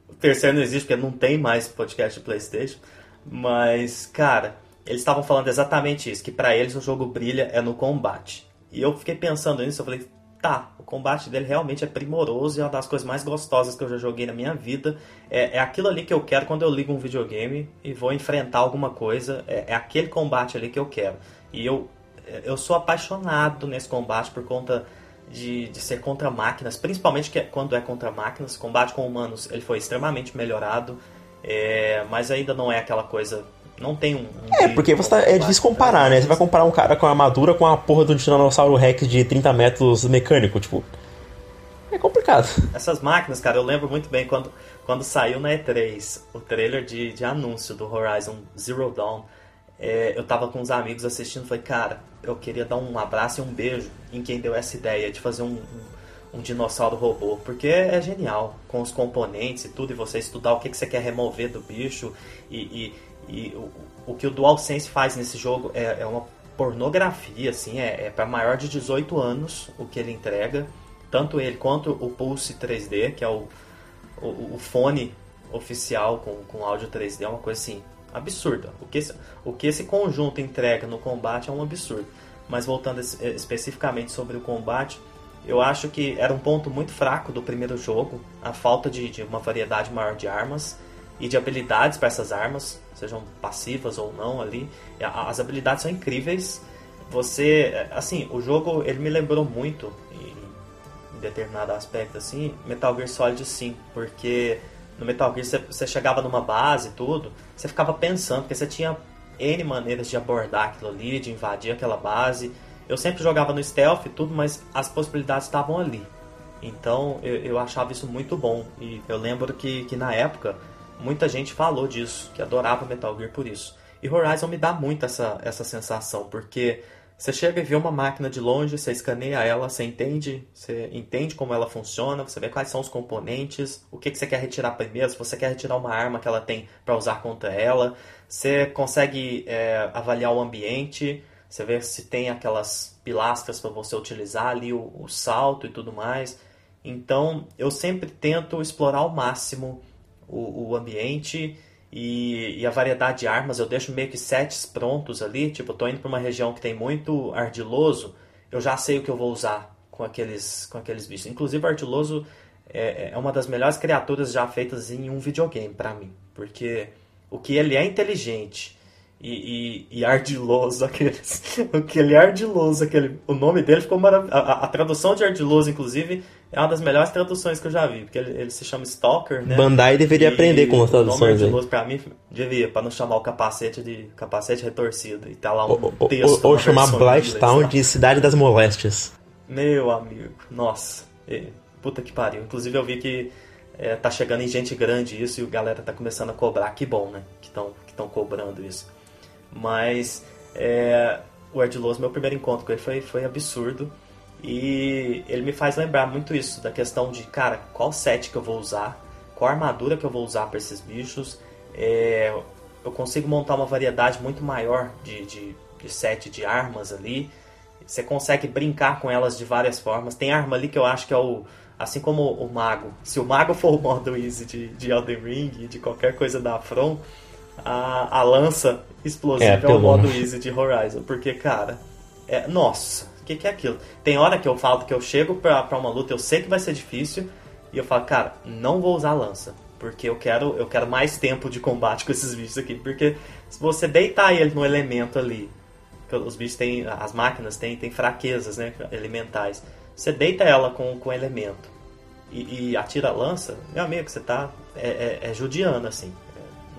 o terceiro não existe porque não tem mais podcast de PlayStation. Mas, cara, eles estavam falando exatamente isso, que para eles o jogo brilha é no combate. E eu fiquei pensando nisso, eu falei, tá, o combate dele realmente é primoroso e é uma das coisas mais gostosas que eu já joguei na minha vida. É, é aquilo ali que eu quero quando eu ligo um videogame e vou enfrentar alguma coisa. É, é aquele combate ali que eu quero. E eu, eu sou apaixonado nesse combate por conta de, de ser contra máquinas, principalmente que é, quando é contra máquinas. Combate com humanos ele foi extremamente melhorado, é, mas ainda não é aquela coisa não tem um. um é, porque você tá, é difícil comparar, né? Você vai comparar um cara com armadura com a porra do Tiranossauro Rex de 30 metros mecânico, tipo. É complicado. Essas máquinas, cara, eu lembro muito bem quando, quando saiu na E3 o trailer de, de anúncio do Horizon Zero Dawn. É, eu tava com uns amigos assistindo e falei, cara, eu queria dar um abraço e um beijo em quem deu essa ideia de fazer um, um, um dinossauro robô, porque é genial, com os componentes e tudo, e você estudar o que, que você quer remover do bicho e, e e o, o que o DualSense faz nesse jogo é, é uma pornografia, assim, é, é para maior de 18 anos o que ele entrega. Tanto ele quanto o Pulse 3D, que é o, o, o fone oficial com, com áudio 3D, é uma coisa assim absurda. O que, esse, o que esse conjunto entrega no combate é um absurdo. Mas voltando especificamente sobre o combate, eu acho que era um ponto muito fraco do primeiro jogo, a falta de, de uma variedade maior de armas e de habilidades para essas armas, sejam passivas ou não ali. As habilidades são incríveis. Você, assim, o jogo ele me lembrou muito em, determinado aspecto assim, Metal Gear Solid 5, porque no Metal Gear você, você chegava numa base e tudo, você ficava pensando, porque você tinha N maneiras de abordar aquilo ali, de invadir aquela base. Eu sempre jogava no stealth e tudo, mas as possibilidades estavam ali. Então eu, eu achava isso muito bom. E eu lembro que, que na época Muita gente falou disso, que adorava Metal Gear por isso. E Horizon me dá muito essa, essa sensação, porque você chega e vê uma máquina de longe, você escaneia ela, você entende, você entende como ela funciona, você vê quais são os componentes, o que, que você quer retirar primeiro, se você quer retirar uma arma que ela tem para usar contra ela, você consegue é, avaliar o ambiente, você vê se tem aquelas pilastras para você utilizar ali, o, o salto e tudo mais. Então eu sempre tento explorar ao máximo o, o ambiente e, e, a variedade de armas. Eu deixo meio que sets prontos ali. Tipo, eu tô indo para uma região que tem muito ardiloso, eu já sei o que eu vou usar com aqueles, com aqueles bichos. Inclusive, o ardiloso é, é uma das melhores criaturas já feitas em um videogame para mim, porque o que ele é inteligente e, e, e, ardiloso, aqueles. aquele ardiloso, aquele. O nome dele ficou maravilhoso. A, a, tradução de ardiloso, inclusive, é uma das melhores traduções que eu já vi, porque ele, ele se chama Stalker, né? Bandai deveria e, aprender com as traduções. O nome pra mim, devia, pra não chamar o capacete de capacete retorcido. E tá lá um ou, texto. Ou, ou chamar Blighttown de Cidade das Moléstias. Meu amigo, nossa. E, puta que pariu. Inclusive, eu vi que. É, tá chegando em gente grande isso e a galera tá começando a cobrar. Que bom, né? Que estão que cobrando isso. Mas é, o Ardiloso, meu primeiro encontro com ele foi, foi absurdo. E ele me faz lembrar muito isso, da questão de, cara, qual set que eu vou usar, qual armadura que eu vou usar para esses bichos. É, eu consigo montar uma variedade muito maior de, de, de set de armas ali. Você consegue brincar com elas de várias formas. Tem arma ali que eu acho que é o. Assim como o mago. Se o mago for o modo easy de, de Elden Ring, de qualquer coisa da From, a, a lança explosiva é, é o modo easy de Horizon. Porque, cara, é, nossa, o que, que é aquilo? Tem hora que eu falo que eu chego pra, pra uma luta, eu sei que vai ser difícil, e eu falo, cara, não vou usar lança. Porque eu quero, eu quero mais tempo de combate com esses bichos aqui. Porque se você deitar ele no elemento ali, os bichos têm. As máquinas têm, têm fraquezas, né? Elementais. Você deita ela com, com elemento e, e atira a lança, meu amigo, você tá. É, é, é judiano, assim.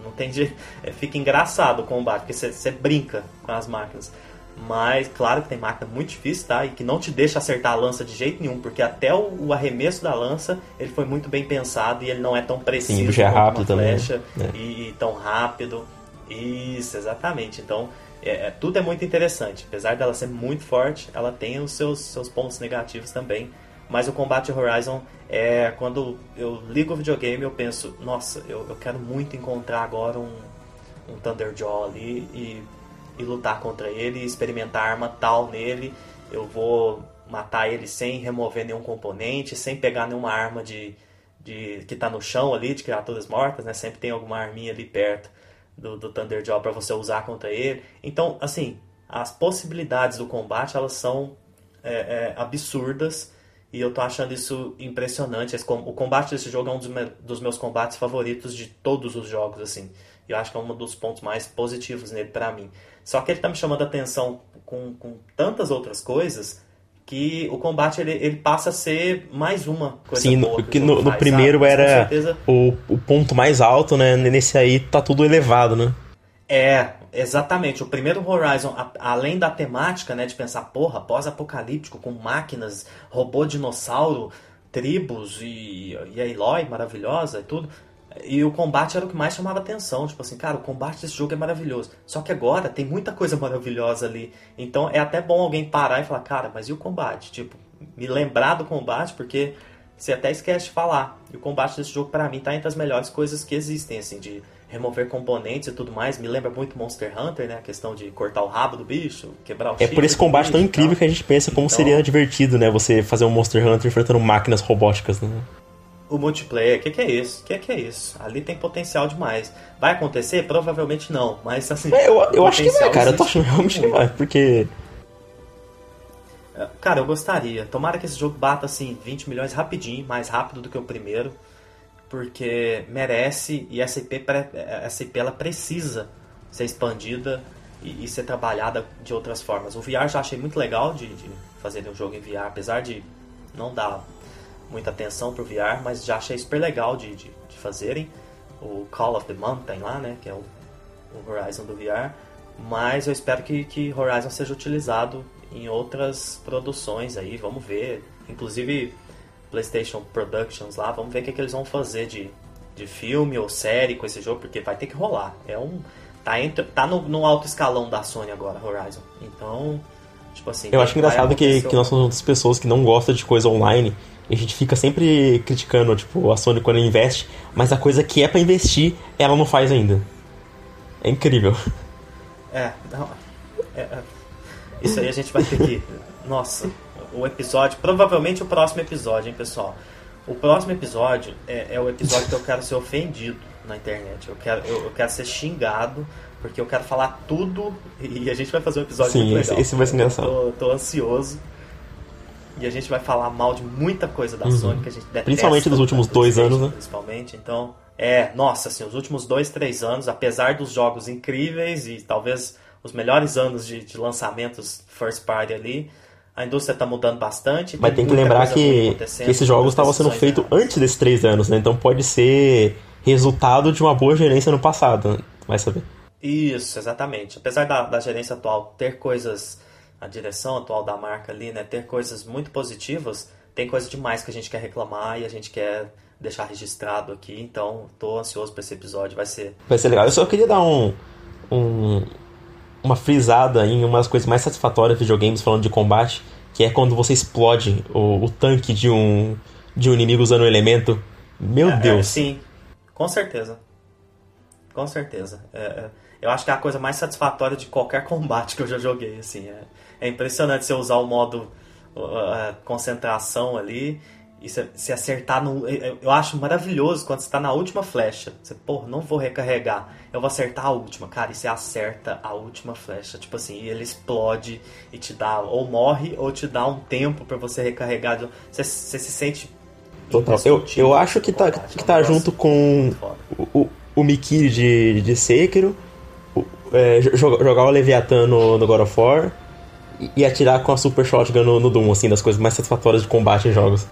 Não tem jeito. É, fica engraçado o combate, porque você brinca com as máquinas. Mas, claro que tem máquina muito difícil, tá? E que não te deixa acertar a lança de jeito nenhum, porque até o, o arremesso da lança, ele foi muito bem pensado e ele não é tão preciso Sim, é rápido uma flecha também. Né? E, e, tão rápido. Isso, exatamente. Então, é, é, tudo é muito interessante. Apesar dela ser muito forte, ela tem os seus, seus pontos negativos também. Mas o combate Horizon é quando eu ligo o videogame eu penso, nossa, eu, eu quero muito encontrar agora um, um Thunderjaw ali e, e lutar contra ele, experimentar arma tal nele. Eu vou matar ele sem remover nenhum componente, sem pegar nenhuma arma de, de que está no chão ali, de criaturas mortas, né? Sempre tem alguma arminha ali perto do, do Thunderjaw para você usar contra ele. Então, assim, as possibilidades do combate elas são é, é, absurdas e eu tô achando isso impressionante. O combate desse jogo é um dos, dos meus combates favoritos de todos os jogos, assim. Eu acho que é um dos pontos mais positivos nele para mim. Só que ele tá me chamando a atenção com, com tantas outras coisas que o combate ele, ele passa a ser mais uma coisa Sim, boa que, no, no primeiro sabe? era certeza... o, o ponto mais alto, né? Nesse aí tá tudo elevado, né? É, exatamente. O primeiro Horizon, a, além da temática, né, de pensar, porra, pós-apocalíptico, com máquinas, robô dinossauro, tribos e, e a Eloy maravilhosa e tudo. E o combate era o que mais chamava atenção. Tipo assim, cara, o combate desse jogo é maravilhoso. Só que agora tem muita coisa maravilhosa ali. Então é até bom alguém parar e falar, cara, mas e o combate? Tipo, me lembrar do combate, porque você até esquece de falar. E o combate desse jogo, para mim, tá entre as melhores coisas que existem, assim, de remover componentes e tudo mais. Me lembra muito Monster Hunter, né? A questão de cortar o rabo do bicho, quebrar o É por esse combate tão incrível que a gente pensa como então... seria divertido, né? Você fazer um Monster Hunter enfrentando máquinas robóticas, né? O multiplayer, o que, que, é isso? O que, que, é isso? Ali tem potencial demais. Vai acontecer? Provavelmente não, mas assim. É, eu eu acho que vai, cara. Eu tô achando realmente que vai, porque. É, cara, eu gostaria. Tomara que esse jogo bata assim 20 milhões rapidinho, mais rápido do que o primeiro, porque merece e essa IP, essa IP ela precisa ser expandida e, e, ser trabalhada de outras formas. O VR já achei muito legal de, de fazer um jogo em VR, apesar de não dar muita atenção pro VR, mas já achei super legal de, de, de fazerem. O Call of the Mountain lá, né, que é o, o Horizon do VR. Mas eu espero que, que Horizon seja utilizado em outras produções aí, vamos ver. Inclusive PlayStation Productions lá, vamos ver o que, é que eles vão fazer de, de filme ou série com esse jogo, porque vai ter que rolar. É um. Tá, entre, tá no, no alto escalão da Sony agora, Horizon. Então, tipo assim. Eu acho engraçado que, que nós somos pessoas que não gostam de coisa online a gente fica sempre criticando, tipo, a Sony quando investe, mas a coisa que é para investir, ela não faz ainda. É incrível. É, não, é, é, isso aí a gente vai ter que. Nossa, o episódio, provavelmente o próximo episódio, hein, pessoal? O próximo episódio é, é o episódio que eu quero ser ofendido na internet. Eu quero, eu, eu, quero ser xingado, porque eu quero falar tudo e a gente vai fazer um episódio Sim, muito legal. Esse, esse vai ser engraçado. Tô, tô ansioso. E a gente vai falar mal de muita coisa da uhum. Sony que a gente detesta. Principalmente nos últimos dois anos, né? Principalmente, então... É, nossa, assim, os últimos dois, três anos, apesar dos jogos incríveis e talvez os melhores anos de, de lançamentos first party ali, a indústria está mudando bastante. Mas tem que lembrar que, que esses jogos estavam sendo feitos antes desses três anos, né? Então pode ser resultado de uma boa gerência no passado, né? vai saber. Isso, exatamente. Apesar da, da gerência atual ter coisas a direção atual da marca ali, né, ter coisas muito positivas, tem coisa demais que a gente quer reclamar e a gente quer deixar registrado aqui. Então, tô ansioso para esse episódio, vai ser Vai ser legal. Eu só queria dar um, um uma frisada em umas coisas mais satisfatórias de videogames falando de combate, que é quando você explode o, o tanque de um de um inimigo usando um elemento. Meu é, Deus. É, sim. Com certeza. Com certeza. É, é, eu acho que é a coisa mais satisfatória de qualquer combate que eu já joguei, assim. É, é impressionante você usar o modo uh, concentração ali e se, se acertar no. Eu acho maravilhoso quando você está na última flecha. Você, porra, não vou recarregar. Eu vou acertar a última. Cara, e você acerta a última flecha. Tipo assim, e ele explode e te dá. Ou morre, ou te dá um tempo para você recarregar. Você, você se sente. Total. Eu, eu acho que tá, que tá junto com o, o, o Mikiri de, de Sekiro, o, é, jogar o Leviathan no, no God of War e atirar com a Super Shotgun no, no Doom, assim, das coisas mais satisfatórias de combate em jogos.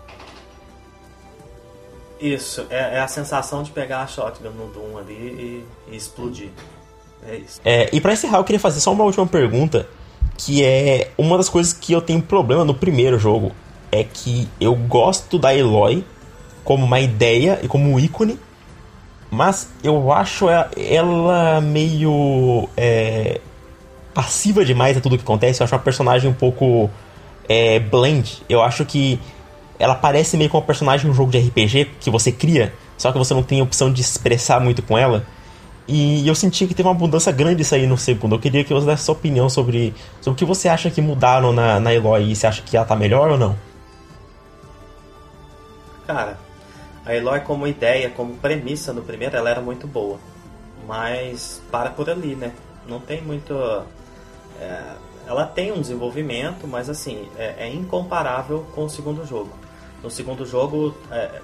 Isso, é, é, a sensação de pegar a shotgun no Doom ali e, e explodir. É isso. É, e para encerrar, eu queria fazer só uma última pergunta, que é uma das coisas que eu tenho problema no primeiro jogo, é que eu gosto da Eloy como uma ideia e como um ícone, mas eu acho ela meio. É, passiva demais a tudo que acontece. Eu acho uma personagem um pouco é, blend. Eu acho que ela parece meio com uma personagem de um jogo de RPG que você cria, só que você não tem opção de expressar muito com ela. E eu senti que teve uma mudança grande isso aí no segundo. Eu queria que você desse sua opinião sobre, sobre o que você acha que mudaram na, na Eloy e você acha que ela tá melhor ou não? Cara, a Eloy como ideia, como premissa no primeiro, ela era muito boa. Mas para por ali, né? Não tem muito. É, ela tem um desenvolvimento, mas assim, é, é, incomparável com o segundo jogo. No segundo jogo, é,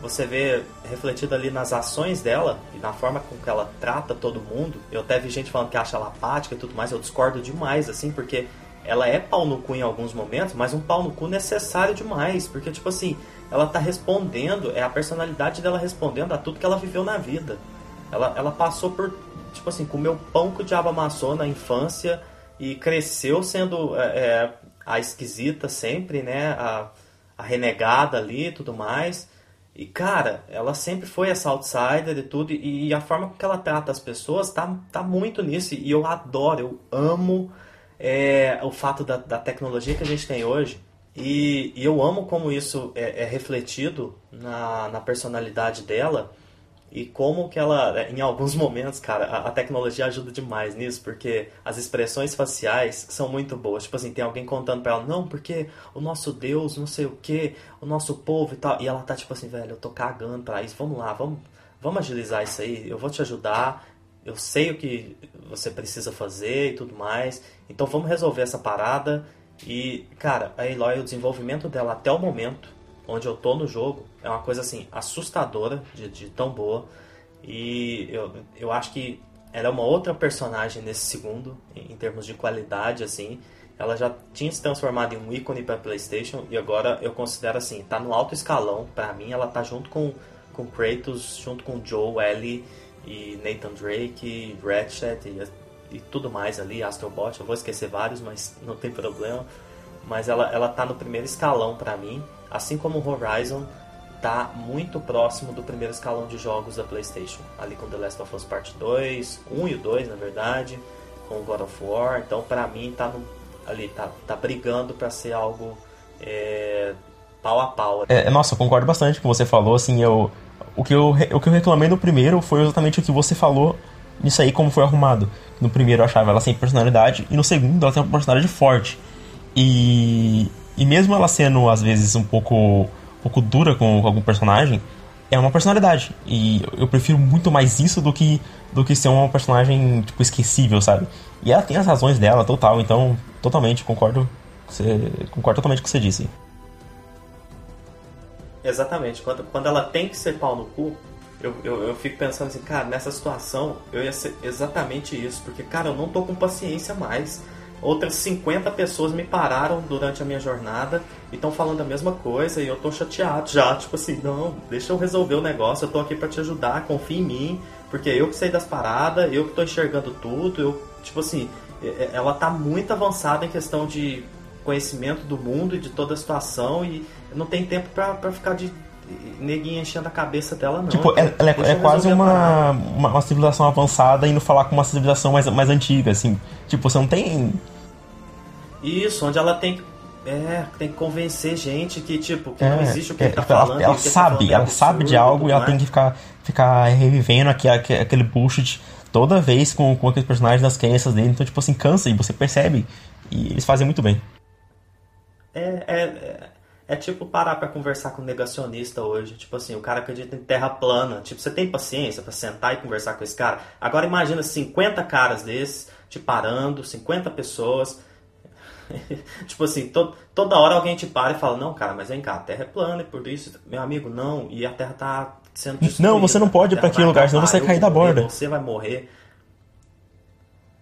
você vê refletido ali nas ações dela e na forma com que ela trata todo mundo. Eu até vi gente falando que acha ela apática e tudo mais, eu discordo demais, assim, porque ela é pau no cu em alguns momentos, mas um pau no cu necessário demais, porque, tipo assim, ela tá respondendo, é a personalidade dela respondendo a tudo que ela viveu na vida. Ela, ela passou por, tipo assim, comeu pão que o diabo amassou na infância e cresceu sendo é, é, a esquisita sempre, né? A, a renegada ali e tudo mais. E, cara, ela sempre foi essa outsider e tudo, e, a forma que ela trata as pessoas tá, tá muito nisso, e eu adoro, eu amo é, o fato da, da tecnologia que a gente tem hoje, e, e eu amo como isso é, é refletido na, na personalidade dela, e como que ela, em alguns momentos, cara, a, a, tecnologia ajuda demais nisso, porque as expressões faciais são muito boas. Tipo assim, tem alguém contando pra ela, não, porque o nosso Deus, não sei o que, o nosso povo e tal. E ela tá tipo assim, velho, eu tô cagando pra isso, vamos lá, vamos, vamos agilizar isso aí, eu vou te ajudar, eu sei o que você precisa fazer e tudo mais. Então vamos resolver essa parada. E, cara, a Eloy, o desenvolvimento dela até o momento onde eu tô no jogo é uma coisa assim assustadora de, de tão boa. E eu, eu acho que ela é uma outra personagem nesse segundo em, em termos de qualidade assim. Ela já tinha se transformado em um ícone para PlayStation e agora eu considero assim tá no alto escalão. Para mim ela tá junto com com Kratos junto com Joe Ellie e Nathan Drake Ratchet e, e tudo mais ali Astrobot. Eu vou esquecer vários mas não tem problema. Mas ela ela tá no primeiro escalão para mim assim como Horizon tá muito próximo do primeiro escalão de jogos da PlayStation, ali com The Last of Us Part 2, 1 e o 2, na verdade, com God of War. Então, para mim, tá no, ali tá, tá brigando para ser algo é, pau a pau. É, nossa, eu concordo bastante com o que você falou, assim, eu o que eu o que eu reclamei no primeiro foi exatamente o que você falou nisso aí como foi arrumado. No primeiro eu achava ela sem personalidade e no segundo ela tem uma personalidade forte. E e mesmo ela sendo, às vezes, um pouco, um pouco dura com, algum personagem, é uma personalidade. E eu prefiro muito mais isso do que, do que ser uma personagem, tipo, esquecível, sabe? E ela tem as razões dela, total, então, totalmente, concordo. Você, concordo totalmente com o que você disse. Exatamente. Quando, quando ela tem que ser pau no cu, eu, eu, eu, fico pensando assim, cara, nessa situação eu ia ser exatamente isso. Porque, cara, eu não tô com paciência mais. Outras 50 pessoas me pararam durante a minha jornada e estão falando a mesma coisa e eu tô chateado já. Tipo assim, não, deixa eu resolver o negócio, eu tô aqui para te ajudar, confia em mim, porque eu que sei das paradas, eu que tô enxergando tudo, eu, tipo assim, ela tá muito avançada em questão de conhecimento do mundo e de toda a situação e não tem tempo para ficar de neguinha enchendo a cabeça dela, não. Tipo, ela, ela é, é quase uma, uma, uma, civilização avançada indo falar com uma civilização mais, mais antiga, assim. Tipo, você não tem. Isso, onde ela tem que. É, tem que convencer gente que, tipo, que é, não existe o que é, tá ela, falando. Ela, tá sabe, ela sabe de algo e ela tem que ficar, ficar revivendo aquele, aquele bullshit toda vez com, com aqueles personagens das crenças dele. Então, tipo assim, cansa e você percebe. E eles fazem muito bem. É, é, é tipo parar para conversar com um negacionista hoje. Tipo assim, o cara acredita em terra plana. Tipo, você tem paciência para sentar e conversar com esse cara? Agora imagina 50 caras desses te parando, 50 pessoas. tipo assim, to toda hora alguém te para e fala: Não, cara, mas vem cá, a terra é plana e por isso, meu amigo, não. E a terra tá sendo destruída. Não, você não pode ir pra aquele lugar, senão você vai cair da borda. Você vai morrer.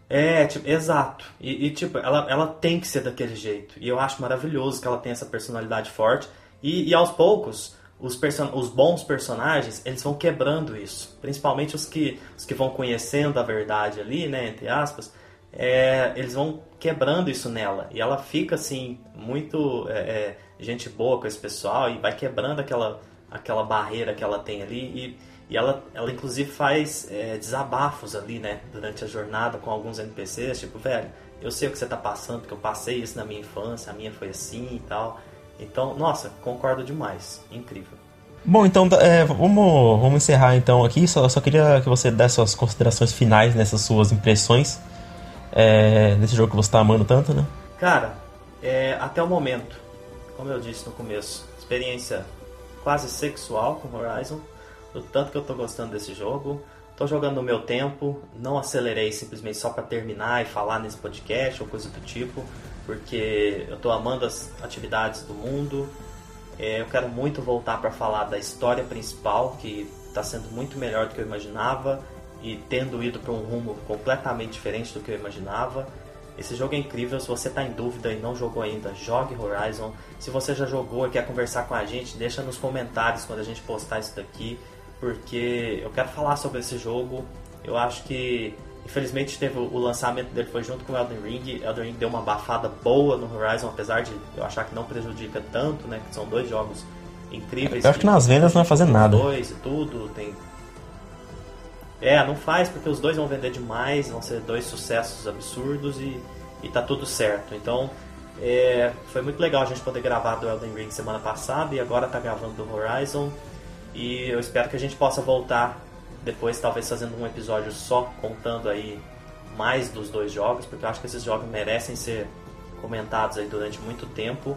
É, tipo, exato. E, e, tipo, ela, ela tem que ser daquele jeito. E eu acho maravilhoso que ela tenha essa personalidade forte. E, e aos poucos, os, person os bons personagens, eles vão quebrando isso. Principalmente os que, os que vão conhecendo a verdade ali, né, entre aspas. É, eles vão quebrando isso nela. E ela fica, assim, muito é, é, gente boa com esse pessoal e vai quebrando aquela, aquela barreira que ela tem ali. E, e ela, ela inclusive faz é, desabafos ali, né? Durante a jornada com alguns NPCs, tipo, velho, eu sei o que você está passando, porque eu passei isso na minha infância, a minha foi assim e tal. Então, nossa, concordo demais. Incrível. Bom, então é, vamos, vamos encerrar então aqui. Só, só queria que você desse suas considerações finais nessas suas impressões é, nesse jogo que você está amando tanto, né? Cara, é, até o momento, como eu disse no começo, experiência quase sexual com Horizon, do tanto que eu estou gostando desse jogo. Estou jogando no meu tempo, não acelerei simplesmente só para terminar e falar nesse podcast ou coisa do tipo, porque eu estou amando as atividades do mundo. É, eu quero muito voltar para falar da história principal, que está sendo muito melhor do que eu imaginava e tendo ido para um rumo completamente diferente do que eu imaginava. Esse jogo é incrível, se você está em dúvida e não jogou ainda, jogue Horizon. Se você já jogou e quer conversar com a gente, deixa nos comentários quando a gente postar isso daqui porque eu quero falar sobre esse jogo. Eu acho que, infelizmente, teve o lançamento dele foi junto com o Elden Ring. Elden Ring deu uma abafada boa no Horizon, apesar de eu achar que não prejudica tanto, né? Que são dois jogos incríveis. Eu acho que nas vendas não vai fazer nada. Dois e tudo, tem. É, não faz porque os dois vão vender demais, vão ser dois sucessos absurdos e, e tá tudo certo. Então, é, foi muito legal a gente poder gravar do Elden Ring semana passada e agora tá gravando do Horizon. E eu espero que a gente possa voltar depois, talvez fazendo um episódio só contando aí mais dos dois jogos, porque eu acho que esses jogos merecem ser comentados aí durante muito tempo.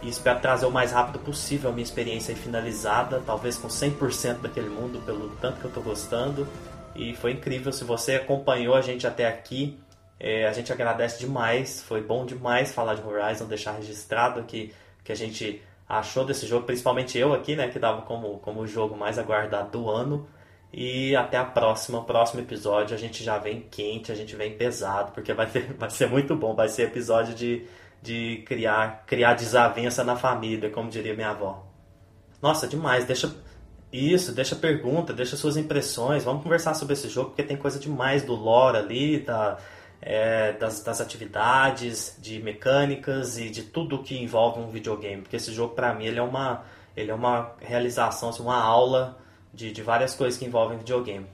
E espero trazer o mais rápido possível a minha experiência aí finalizada, talvez com 100% daquele mundo, pelo tanto que eu estou gostando. E foi incrível, se você acompanhou a gente até aqui, é, a gente agradece demais, foi bom demais falar de Horizon, deixar registrado aqui que a gente achou desse jogo, principalmente eu aqui, né, que dava como, como o jogo mais aguardado do ano. E até a próxima, próximo episódio a gente já vem quente, a gente vem pesado, porque vai, ter, vai ser muito bom, vai ser episódio de, de criar, criar desavença na família, como diria minha avó. Nossa, demais, deixa isso, deixa pergunta, deixa suas impressões, vamos conversar sobre esse jogo, porque tem coisa demais do lore ali, da, é, das, das, atividades, de mecânicas e de tudo que envolve um videogame. Porque esse jogo, para mim, ele é uma, ele é uma realização, assim, uma aula de, de várias coisas que envolvem videogame.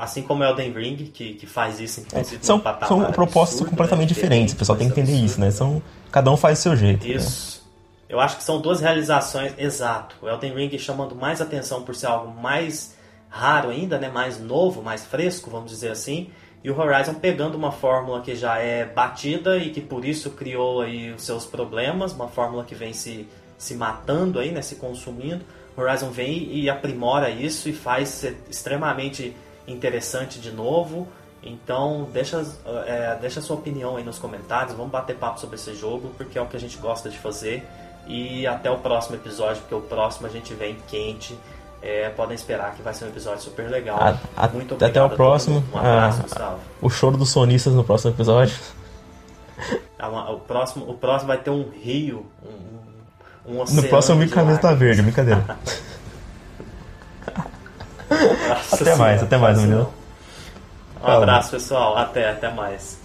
Assim como Elden Ring, que, que faz isso, inclusive, é, são, são propostas absurdo, completamente né? diferentes, o pessoal tem que entender absurdo. isso, né? São, cada um faz o seu jeito. Né? Isso. Né? Eu acho que são duas realizações, exato. O Elden Ring chamando mais atenção por ser algo mais raro ainda, né? mais novo, mais fresco, vamos dizer assim e o Horizon pegando uma fórmula que já é batida e que por isso criou aí os seus problemas, uma fórmula que vem se, se matando aí, né, se consumindo. O Horizon vem e aprimora isso e faz ser extremamente interessante de novo. Então deixa, é, deixa sua opinião aí nos comentários, vamos bater papo sobre esse jogo, porque é o que a gente gosta de fazer. E até o próximo episódio, porque o próximo a gente vem quente é, podem esperar que vai ser um episódio super legal. A, a, Muito obrigado. Até o próximo. Um abraço, Gustavo. O choro dos sonistas no próximo episódio. Ah, o próximo, o próximo vai ter um rio, um, um No próximo eu camisa tá verde, brincadeira. até mais, até mais, menino. Um abraço, pessoal. Até, até mais.